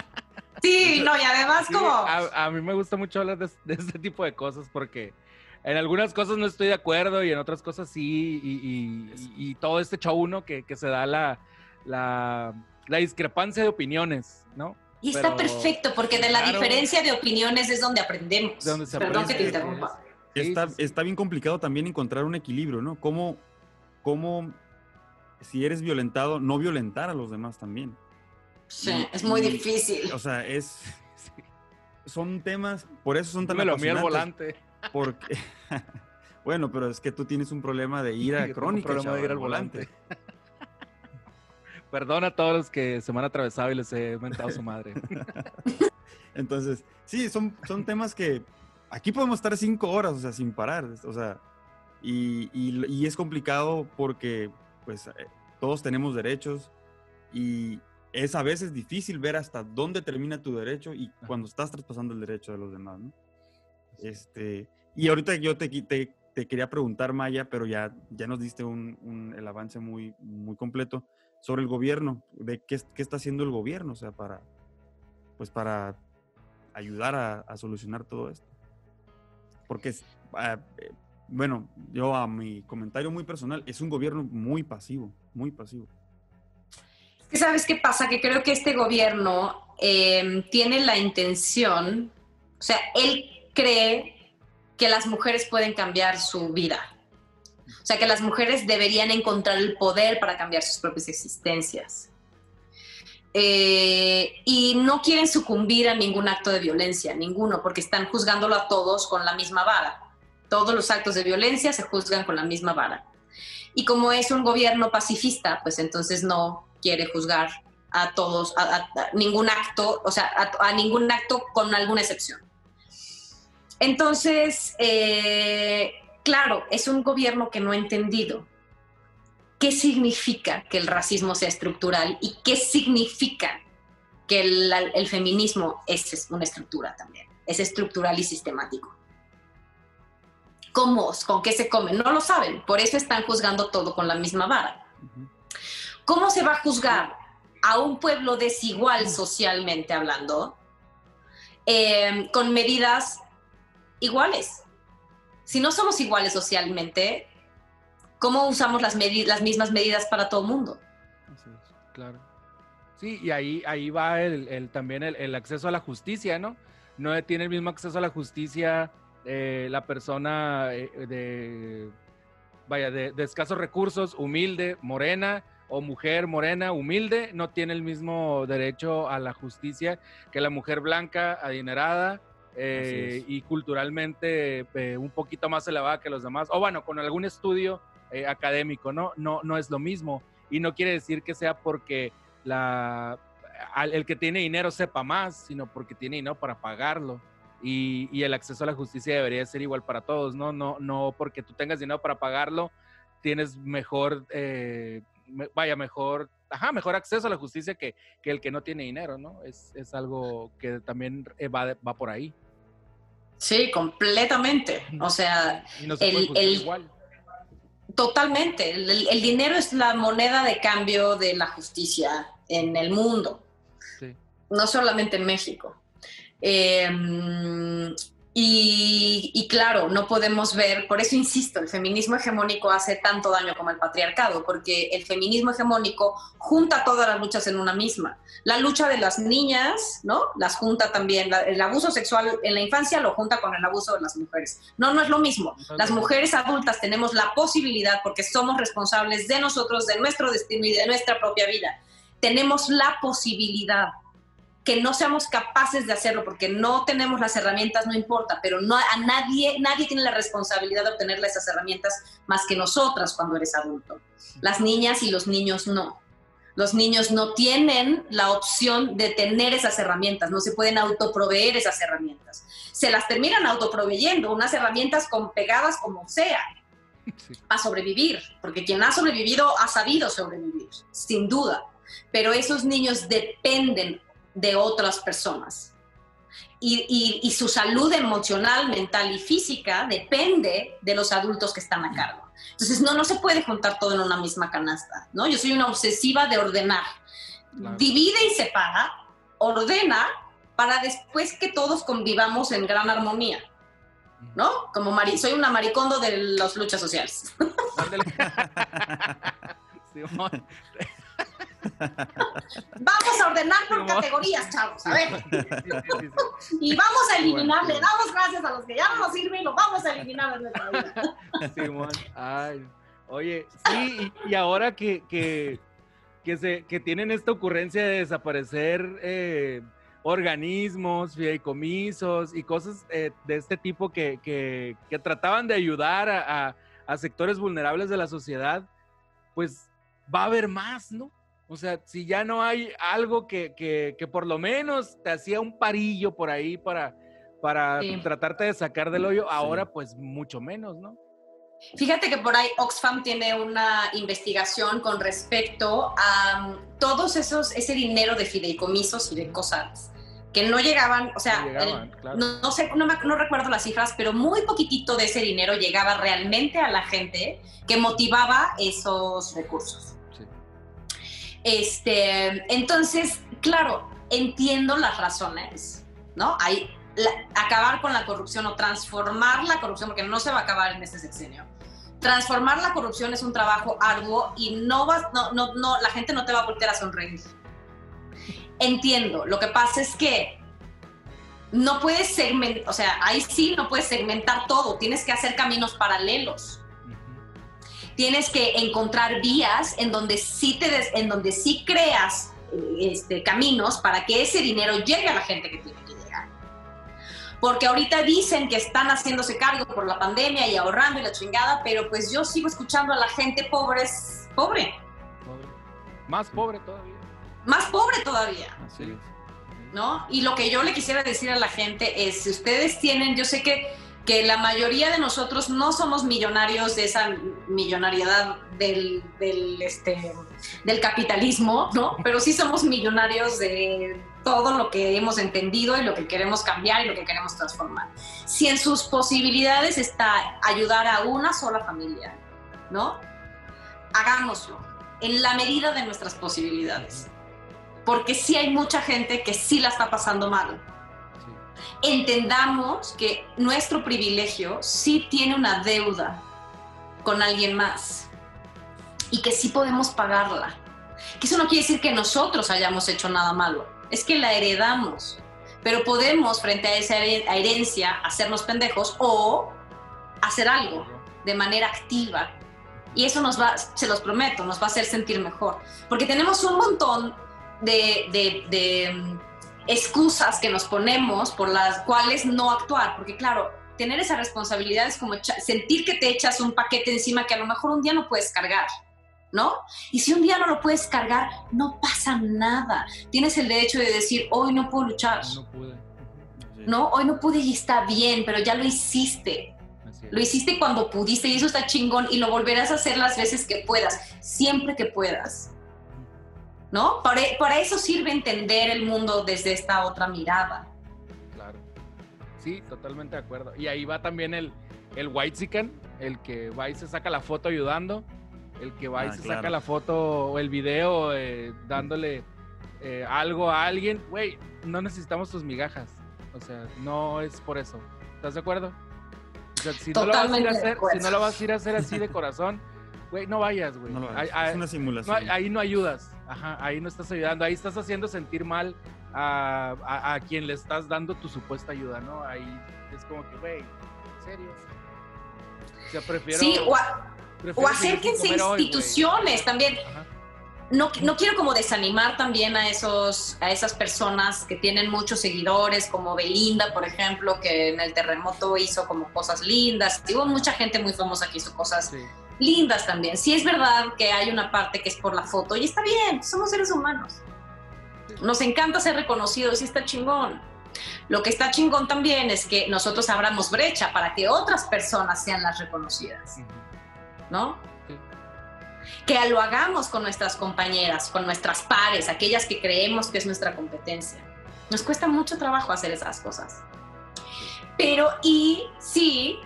Sí, no, y además como... A, mí me gusta mucho hablar de, este tipo de cosas porque en algunas cosas no estoy de acuerdo y en otras cosas sí, y, todo este show uno que, se da la, la, discrepancia de opiniones, ¿no? Y está perfecto, porque de la diferencia de opiniones es donde aprendemos. Perdón que te interrumpa. Está, está, bien complicado también encontrar un equilibrio, ¿no? Cómo, cómo, si eres violentado, no violentar a los demás también. Sí, es muy difícil. O sea, es. [LAUGHS] Son temas, por eso son tan Me lo el volante. Porque. [LAUGHS] bueno, pero es que tú tienes un problema de ira crónica. Un problema de ira al volante. Perdona a todos los que se me han atravesado y les he mentado a su madre. [LAUGHS] Entonces, sí, son, son temas que aquí podemos estar cinco horas, o sea, sin parar. O sea, y, y es complicado porque, pues, eh, todos tenemos derechos y, es a veces difícil ver hasta dónde termina tu derecho y cuando estás traspasando el derecho de los demás, ¿no? Este, y ahorita yo te, te, te quería preguntar, Maya, pero ya, ya nos diste un, el avance muy, muy completo sobre el gobierno, de qué, qué, está haciendo el gobierno, o sea, para, pues para ayudar a, solucionar todo esto. Porque, uh, bueno, yo a mi comentario muy personal, es un gobierno muy pasivo, muy pasivo. ¿Sabes qué pasa? Que creo que este gobierno eh, tiene la intención, o sea, él cree que las mujeres pueden cambiar su vida. O sea, que las mujeres deberían encontrar el poder para cambiar sus propias existencias. Eh, y no quieren sucumbir a ningún acto de violencia, ninguno, porque están juzgándolo a todos con la misma vara. Todos los actos de violencia se juzgan con la misma vara. Y como es un gobierno pacifista, pues entonces no quiere juzgar a todos, a, a, a ningún acto, o sea, a, ningún acto con alguna excepción. Entonces, eh, claro, es un gobierno que no ha entendido qué significa que el racismo sea estructural y qué significa que el, feminismo es una estructura también, es estructural y sistemático. ¿Cómo? ¿Con qué se come? No lo saben, por eso están juzgando todo con la misma vara. ¿Cómo se va a juzgar a un pueblo desigual socialmente hablando eh, con medidas iguales? Si no somos iguales socialmente, ¿cómo usamos las, las mismas medidas para todo el mundo? Claro. Sí, y ahí, ahí va el, también el, acceso a la justicia, ¿no? No tiene el mismo acceso a la justicia eh, la persona eh, de, vaya, de, escasos recursos, humilde, morena, o mujer morena, humilde, no tiene el mismo derecho a la justicia que la mujer blanca, adinerada, eh, y culturalmente eh, un poquito más elevada que los demás, o bueno, con algún estudio eh, académico, ¿no? ¿no? No es lo mismo. Y no quiere decir que sea porque la, el que tiene dinero sepa más, sino porque tiene dinero para pagarlo. Y, y, el acceso a la justicia debería ser igual para todos, ¿no? No, no porque tú tengas dinero para pagarlo, tienes mejor, eh, vaya, mejor, ajá, mejor acceso a la justicia que, que el que no tiene dinero, ¿no? Es, es algo que también va, va por ahí. Sí, completamente. O sea, no se el, el igual. totalmente. El, el, dinero es la moneda de cambio de la justicia en el mundo, sí. no solamente en México. Eh, y, y, claro, no podemos ver, por eso insisto, el feminismo hegemónico hace tanto daño como el patriarcado, porque el feminismo hegemónico junta todas las luchas en una misma. La lucha de las niñas, ¿no? Las junta también, la, el abuso sexual en la infancia lo junta con el abuso de las mujeres. No, no es lo mismo. Las mujeres adultas tenemos la posibilidad, porque somos responsables de nosotros, de nuestro destino y de nuestra propia vida. Tenemos la posibilidad que no seamos capaces de hacerlo porque no tenemos las herramientas, no importa, pero no, a nadie, nadie tiene la responsabilidad de obtener esas herramientas más que nosotras cuando eres adulto. Las niñas y los niños no. Los niños no tienen la opción de tener esas herramientas, no se pueden autoproveer esas herramientas. Se las terminan autoproveyendo, unas herramientas con pegadas como sea, sí. a sobrevivir, porque quien ha sobrevivido ha sabido sobrevivir, sin duda. Pero esos niños dependen de otras personas. Y, y, y, su salud emocional, mental y física depende de los adultos que están a cargo. Entonces, no, no se puede juntar todo en una misma canasta, ¿no? Yo soy una obsesiva de ordenar. Claro. Divide y separa, ordena para después que todos convivamos en gran armonía, ¿no? Como mari soy una maricondo de las luchas sociales. [LAUGHS] vamos a ordenar por categorías, chavos. A ver. [LAUGHS] y vamos a eliminar, le damos gracias a los que ya no nos sirven y los vamos a eliminar de nuestra vida. [LAUGHS] Simón. Ay. Oye, sí, [LAUGHS] y, y ahora que, que, que, se, que tienen esta ocurrencia de desaparecer eh, organismos, fideicomisos y cosas eh, de este tipo que, que, que, trataban de ayudar a, a, a sectores vulnerables de la sociedad, pues va a haber más, ¿no? O sea, si ya no hay algo que, que, que por lo menos te hacía un parillo por ahí para, para sí. tratarte de sacar del hoyo, ahora sí. pues mucho menos, ¿no? Fíjate que por ahí Oxfam tiene una investigación con respecto a um, todos esos, ese dinero de fideicomisos y de cosas que no llegaban, o sea, No llegaban, el- claro. no, no sé, no, me- no recuerdo las cifras, pero muy poquitito de ese dinero llegaba realmente a la gente que motivaba esos recursos. Este, entonces, claro, entiendo las razones, ¿no? Hay acabar con la corrupción o transformar la corrupción, porque no se va a acabar en este sexenio. Transformar la corrupción es un trabajo arduo y no vas, no, no, no, la gente no te va a voltear a sonreír. Entiendo, lo que pasa es que no puedes segmentar, o sea, ahí sí no puedes segmentar todo, tienes que hacer caminos paralelos. Tienes que encontrar vías en donde sí te des- en donde sí creas este, caminos para que ese dinero llegue a la gente que tiene que llegar. Porque ahorita dicen que están haciéndose cargo por la pandemia y ahorrando y la chingada, pero pues yo sigo escuchando a la gente pobre, es pobre, Pobre. Más pobre todavía. más pobre todavía. Así Sí. es. ¿no? Y lo que yo le quisiera decir a la gente es, si ustedes tienen, yo sé que, que la mayoría de nosotros no somos millonarios de esa millonariedad del, este, del capitalismo, ¿no? Pero sí somos millonarios de todo lo que hemos entendido y lo que queremos cambiar y lo que queremos transformar. Si en sus posibilidades está ayudar a una sola familia, ¿no? Hagámoslo en la medida de nuestras posibilidades porque sí hay mucha gente que sí la está pasando mal. Entendamos que nuestro privilegio sí tiene una deuda con alguien más y que sí podemos pagarla. Que eso no quiere decir que nosotros hayamos hecho nada malo, es que la heredamos. Pero podemos, frente a esa herencia, hacernos pendejos o hacer algo de manera activa. Y eso nos va, se los prometo, nos va a hacer sentir mejor. Porque tenemos un montón de, de- de, excusas que nos ponemos por las cuales no actuar. Porque claro, tener esa responsabilidad es como sentir que te echas un paquete encima que a lo mejor un día no puedes cargar. ¿No? Y si un día no lo puedes cargar, no pasa nada. Tienes el derecho de decir, hoy no puedo luchar. No pude. No, hoy no pude y está bien, pero ya lo hiciste. Lo hiciste cuando pudiste y eso está chingón y lo volverás a hacer las veces que puedas, siempre que puedas. ¿No? Para, para eso sirve entender el mundo desde esta otra mirada. Claro. Sí, totalmente de acuerdo. Y ahí va también el, el white el que va y se saca la foto ayudando, el que va y Ah, se claro. saca la foto o el video eh, dándole eh, algo a alguien. Güey, no necesitamos tus migajas. O sea, no es por eso. ¿Estás de acuerdo? O sea, si no, lo vas a ir Totalmente a hacer, si no lo vas a ir a hacer así de corazón, güey, no vayas, güey. No es una no, simulación. ahí no ayudas. Ajá, ahí no estás ayudando. Ahí estás haciendo sentir mal a, a- a quien le estás dando tu supuesta ayuda, ¿no? Ahí es como que, güey, ¿en serio? O sea, prefiero. sí, o, a- prefiero o acérquense hoy, güey. instituciones también. Ajá. No, no quiero como desanimar también a, esos, a esas personas que tienen muchos seguidores, como Belinda, por ejemplo, que en el terremoto hizo como cosas lindas. Y hubo mucha gente muy famosa que hizo cosas Sí, lindas también. Sí es verdad que hay una parte que es por la foto y está bien, somos seres humanos. Nos encanta ser reconocidos y está chingón. Lo que está chingón también es que nosotros abramos brecha para que otras personas sean las reconocidas. ¿no? Que lo hagamos con nuestras compañeras, con nuestras pares, aquellas que creemos que es nuestra competencia. Nos cuesta mucho trabajo hacer esas cosas. Pero, y sí,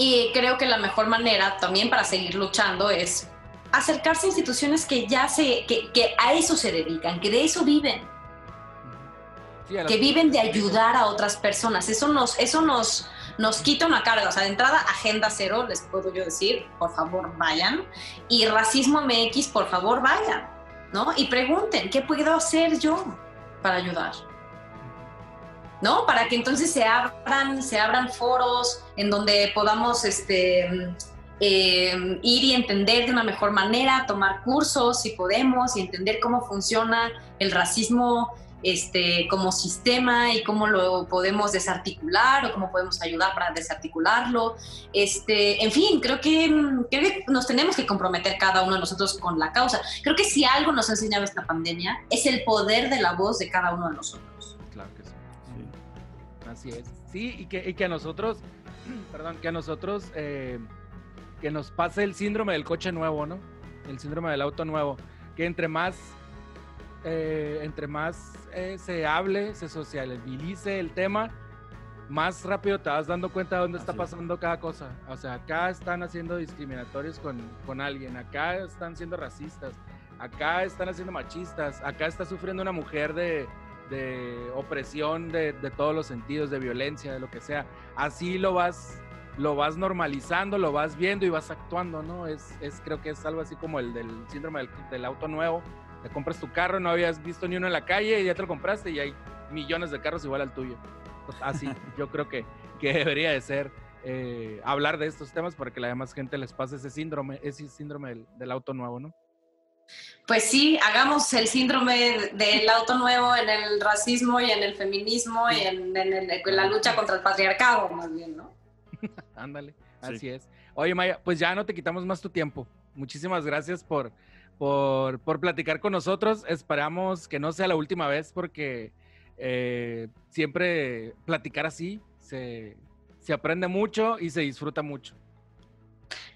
y creo que la mejor manera también para seguir luchando es acercarse a instituciones que ya se, que, que a eso se dedican, que de eso viven, Sí, que viven de ayudar a otras personas. Eso nos, eso nos, nos quita una carga. O sea, de entrada, Agenda Cero, les puedo yo decir, por favor, vayan. Y Racismo MX, por favor, vayan. ¿No? Y pregunten, ¿qué puedo hacer yo para ayudar? ¿No? Para que entonces se abran, se abran foros en donde podamos este, eh, ir y entender de una mejor manera, tomar cursos si podemos y entender cómo funciona el racismo este, como sistema y cómo lo podemos desarticular o cómo podemos ayudar para desarticularlo. Este, en fin, creo que, creo que nos tenemos que comprometer cada uno de nosotros con la causa. Creo que si algo nos ha enseñado esta pandemia es el poder de la voz de cada uno de nosotros. Claro que sí. Sí. Así es. Sí, y que, y que a nosotros, [CLEARS THROAT] perdón, que a nosotros, eh, que nos pase el síndrome del coche nuevo, ¿no? El síndrome del auto nuevo. Que entre más, eh, entre más eh, se hable, se socialice el tema, más rápido te vas dando cuenta de dónde está es. pasando cada cosa. O sea, acá están haciendo discriminatorios con, con alguien, acá están siendo racistas, acá están haciendo machistas, acá está sufriendo una mujer de, de opresión de, de todos los sentidos, de violencia, de lo que sea. Así lo vas, lo vas normalizando, lo vas viendo y vas actuando, ¿no? Es, es creo que es algo así como el del síndrome del, del auto nuevo. Te compras tu carro, no habías visto ni uno en la calle y ya te lo compraste y hay millones de carros igual al tuyo. Así, [LAUGHS] yo creo que, que debería de ser eh, hablar de estos temas para que la demás gente les pase ese síndrome, ese síndrome del, del auto nuevo, ¿no? Pues sí, hagamos el síndrome del auto nuevo en el racismo y en el feminismo y en, en el- en la lucha contra el patriarcado, más bien, ¿no? [LAUGHS] Ándale, Sí. así es. Oye, Maya, pues ya no te quitamos más tu tiempo. Muchísimas gracias por, por, por platicar con nosotros. Esperamos que no sea la última vez porque eh, siempre platicar así se, se aprende mucho y se disfruta mucho.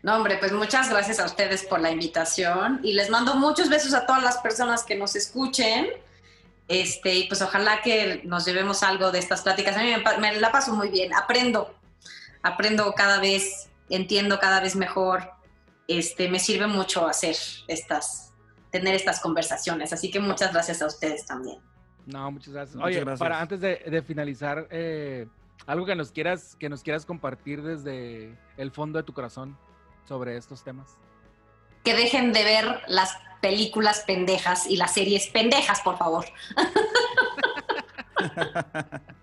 No, hombre, pues muchas gracias a ustedes por la invitación y les mando muchos besos a todas las personas que nos escuchen. Este, y pues ojalá que nos llevemos algo de estas pláticas. A mí me, me la paso muy bien, aprendo, aprendo cada vez, entiendo cada vez mejor. Este, me sirve mucho hacer estas, tener estas conversaciones. Así que muchas gracias a ustedes también. No, muchas gracias. Muchas Oye, gracias. para antes de, de finalizar, eh, algo que nos quieras, que nos quieras compartir desde el fondo de tu corazón sobre estos temas. Que dejen de ver las películas pendejas y las series pendejas, por favor. [LAUGHS]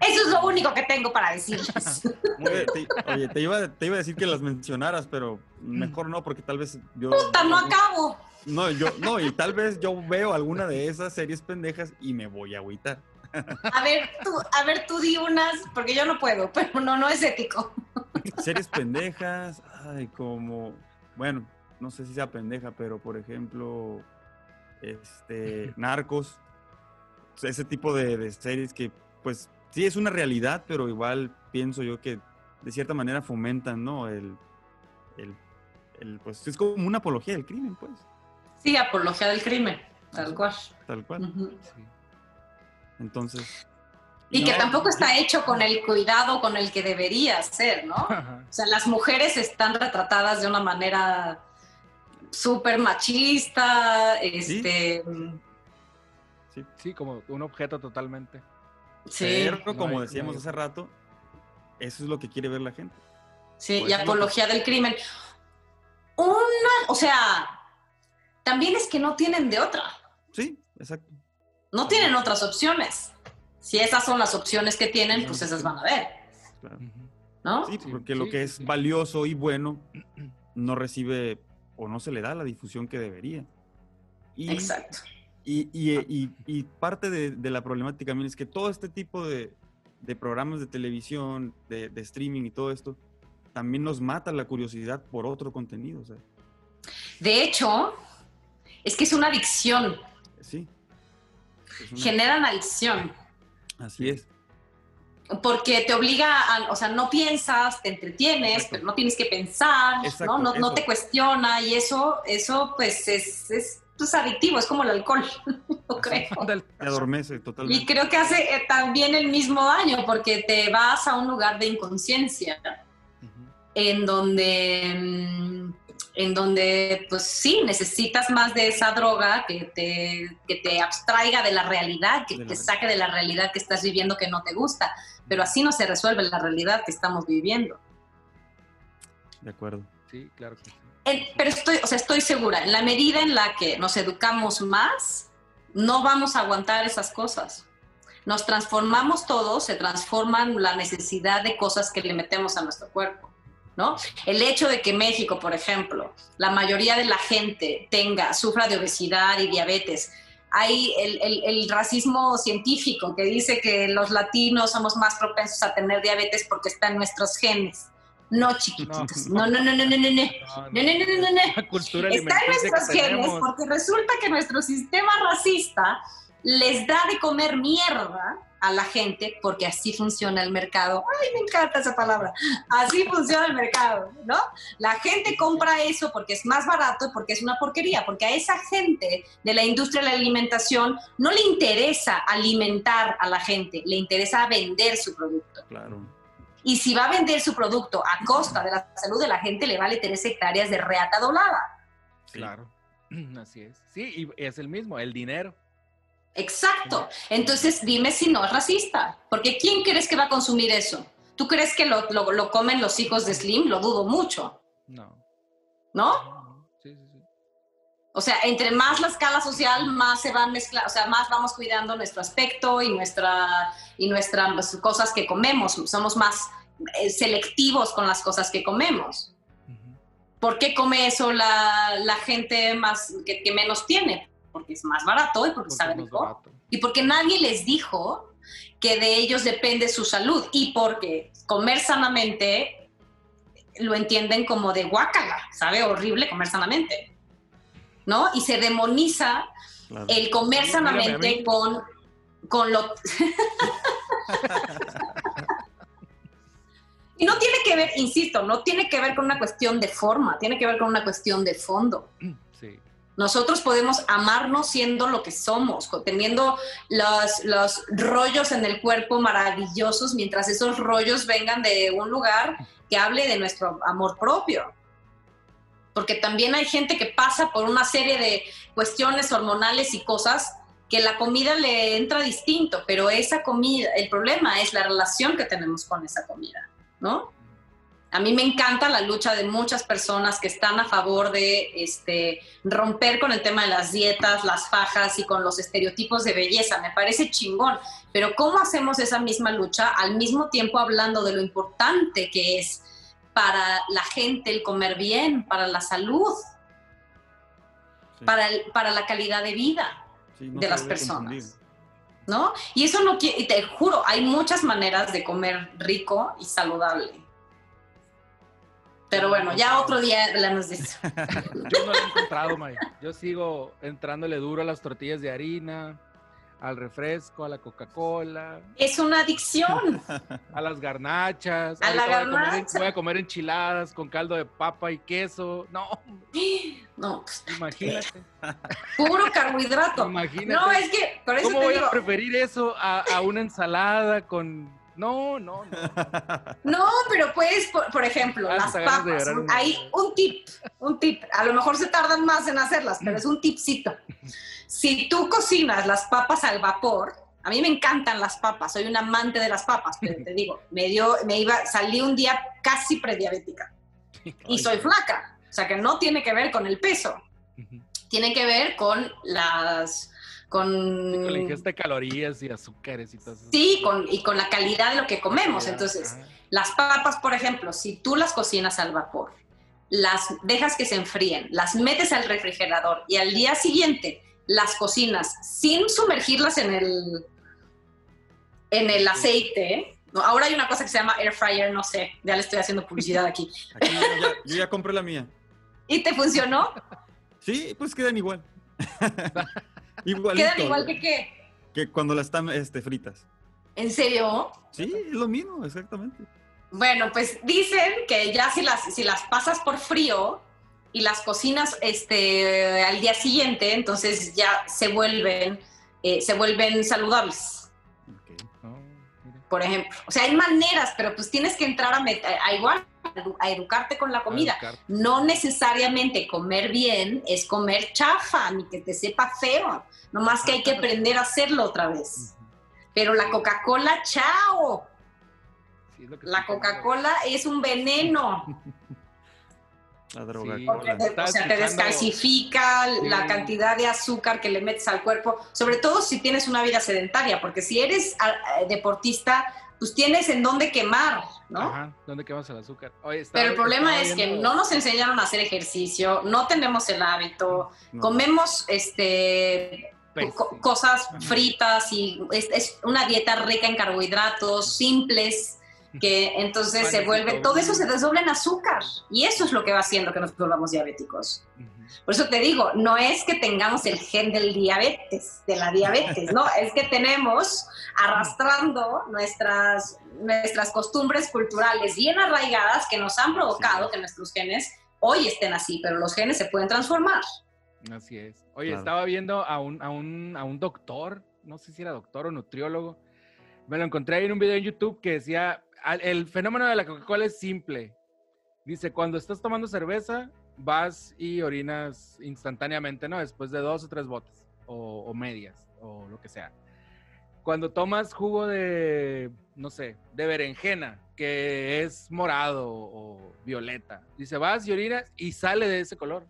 Eso es lo único que tengo para decirles. [LAUGHS] Oye, te, oye, te iba, te iba a decir que las mencionaras, pero mejor no, porque tal vez yo... Puta, no acabo. No, yo, no, y tal vez yo veo alguna de esas series pendejas y me voy a agüitar. A ver, tú, a ver, tú di unas, porque yo no puedo, [LAUGHS] pero no, no es ético. [LAUGHS] Series pendejas, ay, como, bueno, no sé si sea pendeja, pero por ejemplo, este, Narcos, ese tipo de, de series que, pues, sí es una realidad, pero igual pienso yo que de cierta manera fomentan, ¿no? El, el, el, pues, es como una apología del crimen, pues, Sí, apología del crimen, tal cual. tal cual. Sí. Entonces... Y que tampoco está hecho con el cuidado con el que debería ser, ¿no? Ajá. O sea, las mujeres están retratadas de una manera súper machista, este... Sí, Sí, como un objeto totalmente. Sí, pero No como hay- decíamos no hace rato, eso es lo que quiere ver la gente. sí, Pues y que- apología del crimen. Una, o sea, también es que no tienen de otra. Sí, exacto. No tienen otras opciones. Si esas son las opciones que tienen, pues esas van a ver. ¿no? Sí, porque lo que es valioso y bueno [CLEARS THROAT] no recibe o no se le da la difusión que debería. Y, Exacto. Y, y- y- y parte de, de la problemática también es que todo este tipo de, de programas de televisión, de, de streaming y todo esto, también nos mata la curiosidad por otro contenido. o sea, De hecho, es que es una adicción. sí. Es una- Generan adicción. así es. Porque te obliga a, o sea, no piensas, te entretienes, Exacto. pero no tienes que pensar, Exacto, ¿no? No, no eso. te cuestiona y eso, eso pues es, es pues, adictivo, es como el alcohol, [LAUGHS] yo creo. Te adormece Y totalmente. creo que hace eh, también el mismo daño porque te vas a un lugar de inconsciencia en donde, mm, en donde, pues sí, necesitas más de esa droga que te, que te abstraiga de la realidad, que te saque de la realidad que estás viviendo que no te gusta. Pero así no se resuelve la realidad que estamos viviendo. De acuerdo. Sí, claro que sí. En- pero estoy, o sea, estoy segura, en la medida en la que nos educamos más, no vamos a aguantar esas cosas. Nos transformamos todos, se transforman la necesidad de cosas que le metemos a nuestro cuerpo, ¿no? El hecho de que México, por ejemplo, la mayoría de la gente tenga, sufra de obesidad y diabetes, hay el, el- el racismo científico que dice que los latinos somos más propensos a tener diabetes porque está en nuestros genes. No, chiquititos. No, no, no, no, no, no. no. No, No, no, no, no, no, no. La cultura Está en alimenticia nuestros genes porque resulta que nuestro sistema racista les da de comer mierda a la gente porque así funciona el mercado. Ay, me encanta esa palabra. Así funciona el mercado, ¿no? La gente compra eso porque es más barato y porque es una porquería, porque a esa gente de la industria de la alimentación no le interesa alimentar a la gente, le interesa vender su producto. Claro. Y si va a vender su producto a costa de la salud de la gente, le vale tres hectáreas de reata doblada. Claro. [CLEARS THROAT] Así es. Sí, y es el mismo, el dinero. Exacto. Entonces, dime si no es racista. Porque ¿quién crees que va a consumir eso? ¿Tú crees que lo, lo- lo comen los hijos de Slim? Lo dudo mucho. No. ¿No? Sí, sí, sí. O sea, entre más la escala social, más se va a mezclar, o sea, más vamos cuidando nuestro aspecto y nuestra y nuestras cosas que comemos. Somos más eh, selectivos con las cosas que comemos. ¿Por qué come eso la, la gente más que, que menos tiene? Porque es más barato y porque, Porque sabe mejor. barato. Y porque nadie les dijo que de ellos depende su salud. Y porque comer sanamente lo entienden como de guácala, sabe horrible comer sanamente. ¿No? Y se demoniza claro. el comer Sí, sanamente con, con lo... [LAUGHS] y no tiene que ver, insisto, no tiene que ver con una cuestión de forma, tiene que ver con una cuestión de fondo. Sí. Nosotros podemos amarnos siendo lo que somos, teniendo los, los rollos en el cuerpo maravillosos, mientras esos rollos vengan de un lugar que hable de nuestro amor propio. Porque también hay gente que pasa por una serie de cuestiones hormonales y cosas que la comida le entra distinto, pero esa comida, el problema es la relación que tenemos con esa comida, ¿no? A mí me encanta la lucha de muchas personas que están a favor de este, romper con el tema de las dietas, las fajas y con los estereotipos de belleza. Me parece chingón. Pero ¿cómo hacemos esa misma lucha al mismo tiempo hablando de lo importante que es para la gente el comer bien, para la salud, Sí. para, el- para la calidad de vida? Sí, no de las personas. confundir. ¿no? Y eso no quiere, y te juro, hay muchas maneras de comer rico y saludable. Pero bueno, ya otro día hablamos de eso. [LAUGHS] Yo no lo he encontrado, Maya. Yo sigo entrándole duro a las tortillas de harina, al refresco, a la Coca-Cola, Es una adicción. [LAUGHS] a las garnachas. A la Ahorita voy comer en- garnacha. voy a comer enchiladas con caldo de papa y queso. No, [GASPS] No, pues, imagínate. puro carbohidrato. [LAUGHS] Imagínate. No, es que, por eso ¿Cómo te voy digo, a preferir eso a, a una ensalada con... No, no, no. [LAUGHS] no, pero puedes, por, por ejemplo, Ah, las papas, un- hay un tip, un tip, a lo mejor se tardan más en hacerlas, pero es un tipcito. Si tú cocinas las papas al vapor, a mí me encantan las papas, soy un amante de las papas, pero te digo, me dio, me iba, salí un día casi prediabética. Y soy flaca, o sea que no tiene que ver con el peso, tiene que ver con las, con, Con la ingesta de calorías y azúcares y todo eso. sí, con, y con la calidad de lo que comemos, entonces... Ajá. Las papas, por ejemplo, si tú las cocinas al vapor, las dejas que se enfríen, las metes al refrigerador y al día siguiente las cocinas sin sumergirlas en el, en el aceite. ¿no? Ahora hay una cosa que se llama air fryer, no sé, ya le estoy haciendo publicidad aquí. Aquí yo ya, yo ya compré la mía. ¿Y te funcionó? Sí, pues quedan igual. [LAUGHS] Igualito. Quedan igual que qué. que cuando las están este, fritas. ¿En serio? Sí, es lo mismo, exactamente. Bueno, pues dicen que ya si las, si las pasas por frío y las cocinas este, al día siguiente, entonces ya se vuelven, eh, se vuelven saludables, mira. por ejemplo. O sea, hay maneras, pero pues tienes que entrar a, a igual, a educarte con la comida. No necesariamente comer bien es comer chafa, ni que te sepa feo. Nomás que hay que aprender a hacerlo otra vez. Pero la Coca-Cola, chao. Sí, es lo que La. Coca-Cola es un veneno. [LAUGHS] La droga. Sí, te- o sea, te descalcifica la cantidad de azúcar que le metes al cuerpo, sobre todo si tienes una vida sedentaria, porque si eres ah, deportista, pues tienes en dónde quemar, ¿no? Ajá, ¿dónde quemas el azúcar? Oye, Pero el problema es que no nos enseñaron a hacer ejercicio, no tenemos el hábito, No. comemos este co- cosas fritas y es, es una dieta rica en carbohidratos simples [LAUGHS] que entonces se vuelve, todo eso se desdobla en azúcar y eso es lo que va haciendo que nos volvamos diabéticos. Por eso te digo, no es que tengamos el gen del diabetes, de la diabetes, no, es que tenemos arrastrando nuestras, nuestras costumbres culturales bien arraigadas que nos han provocado que nuestros genes hoy estén así, pero los genes se pueden transformar. Así es. Oye, estaba viendo a un, a, un, a un doctor, no sé si era doctor o nutriólogo, me lo encontré ahí en un video en YouTube que decía, el fenómeno de la Coca-Cola es simple. Dice, cuando estás tomando cerveza, vas y orinas instantáneamente, ¿no? Después de dos o tres botes, o, medias, o lo que sea. Cuando tomas jugo de, no sé, de berenjena, que es morado o violeta, dice, vas y orinas y sale de ese color.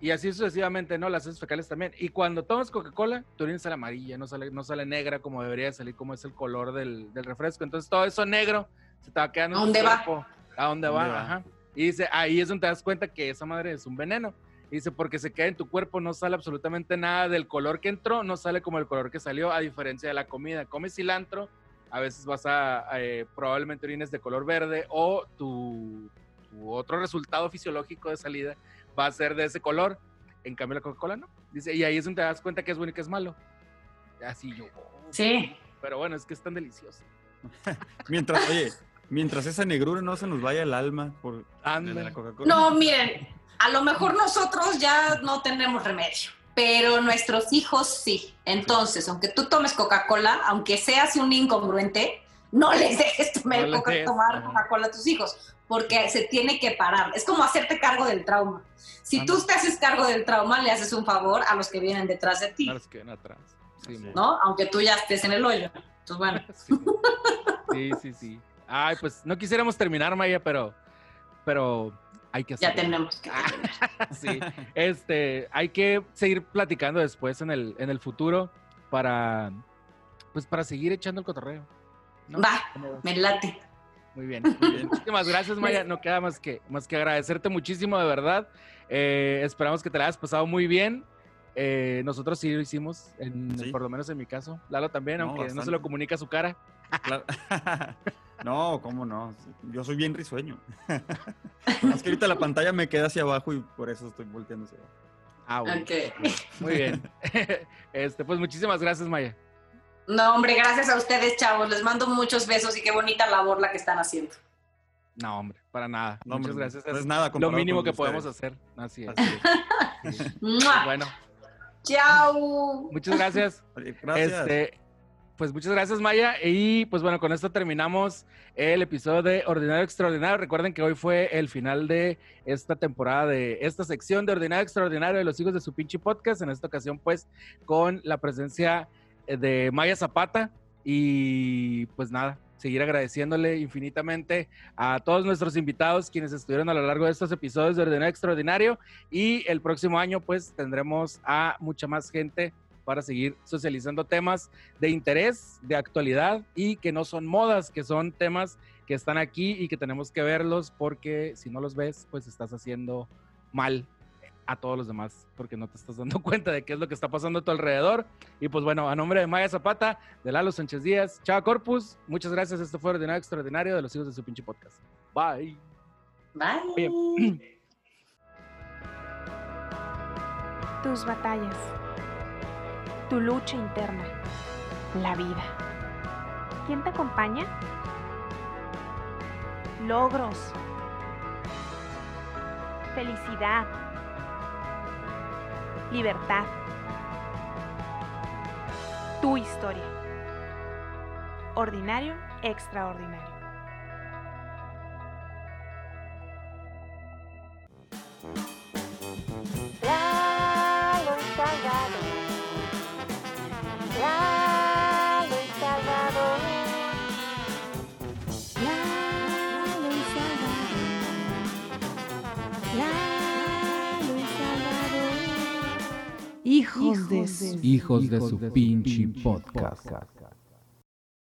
Y así sucesivamente, ¿no? Las heces fecales también. Y cuando tomas Coca-Cola, tu orina sale amarilla, no sale, no sale negra como debería salir, como es el color del, del refresco. Entonces todo eso negro se te va quedando. ¿A dónde va? ¿A dónde va? Ajá. Y dice, ahí es donde te das cuenta que esa madre es un veneno. Y dice, porque se queda en tu cuerpo, no sale absolutamente nada del color que entró, no sale como el color que salió, a diferencia de la comida. Comes cilantro, a veces vas a, eh, probablemente orines de color verde o tu, otro resultado fisiológico de salida va a ser de ese color. En cambio, la Coca-Cola no. Dice, y ahí es donde te das cuenta que es bueno y que es malo. Así yo. Oh, sí. Pero bueno, es que es tan delicioso. [LAUGHS] Mientras, oye, Mientras esa negrura no se nos vaya el alma por la Coca-Cola. No, miren, a lo mejor nosotros ya no tenemos remedio, pero nuestros hijos sí. Entonces, aunque tú tomes Coca-Cola, aunque seas un incongruente, no les dejes tomar, Coca-Cola a tus hijos, porque se tiene que parar. Es como hacerte cargo del trauma. Si tú te haces cargo del trauma, le haces un favor a los que vienen detrás de ti. A los que vienen atrás. ¿No? Aunque tú ya estés en el hoyo. Entonces, bueno. [LAUGHS] [LAUGHS] sí, sí. sí. Ay, pues no quisiéramos terminar, Maya, pero, pero hay que hacerlo. Ya tenemos que [LAUGHS] Sí, este, hay que seguir platicando después en el, en el futuro para, pues para seguir echando el cotorreo. Va, me late. Muy bien, muy bien. Muchísimas gracias, Maya. [LAUGHS] No queda más que, más que agradecerte muchísimo, de verdad. Eh, esperamos que te la hayas pasado muy bien. Eh, nosotros sí lo hicimos, por lo menos en mi caso. Lalo también, aunque no se lo comunica su cara. [LAUGHS] No, ¿cómo no? Yo soy bien risueño. [LAUGHS] es que ahorita la pantalla me queda hacia abajo y por eso estoy volteando hacia abajo. Ah, bueno. Muy bien. [LAUGHS] Este, pues muchísimas gracias, Maya. No, hombre, gracias a ustedes, chavos. Les mando muchos besos y qué bonita labor la que están haciendo. No, hombre, para nada. Muchas gracias. es nada lo mínimo que podemos hacer. Así es. [LAUGHS] bueno. Chao. Muchas gracias. gracias. Este, pues muchas gracias, Maya. Y pues bueno, con esto terminamos el episodio de Ordinario Extraordinario. Recuerden que hoy fue el final de esta temporada, de esta sección de Ordinario Extraordinario de los hijos de su pinche podcast. En esta ocasión, pues, con la presencia de Maya Zapata. Y pues nada, seguir agradeciéndole infinitamente a todos nuestros invitados quienes estuvieron a lo largo de estos episodios de Ordinario Extraordinario. Y el próximo año, pues, tendremos a mucha más gente para seguir socializando temas de interés, de actualidad y que no son modas, que son temas que están aquí y que tenemos que verlos porque si no los ves, pues estás haciendo mal a todos los demás porque no te estás dando [LAUGHS] cuenta de qué es lo que está pasando a tu alrededor. Y pues bueno, a nombre de Maya Zapata, de Lalo Sánchez Díaz, Chava Corpus, muchas gracias. Esto fue Ordinario Extraordinario de los hijos de su pinche podcast. Bye. Bye. [CLEARS THROAT] Tus batallas tu lucha interna, la vida. ¿Quién te acompaña? Logros, felicidad, libertad, tu historia. Ordinario, extraordinario. Hijos, de su, hijos de su pinche podcast.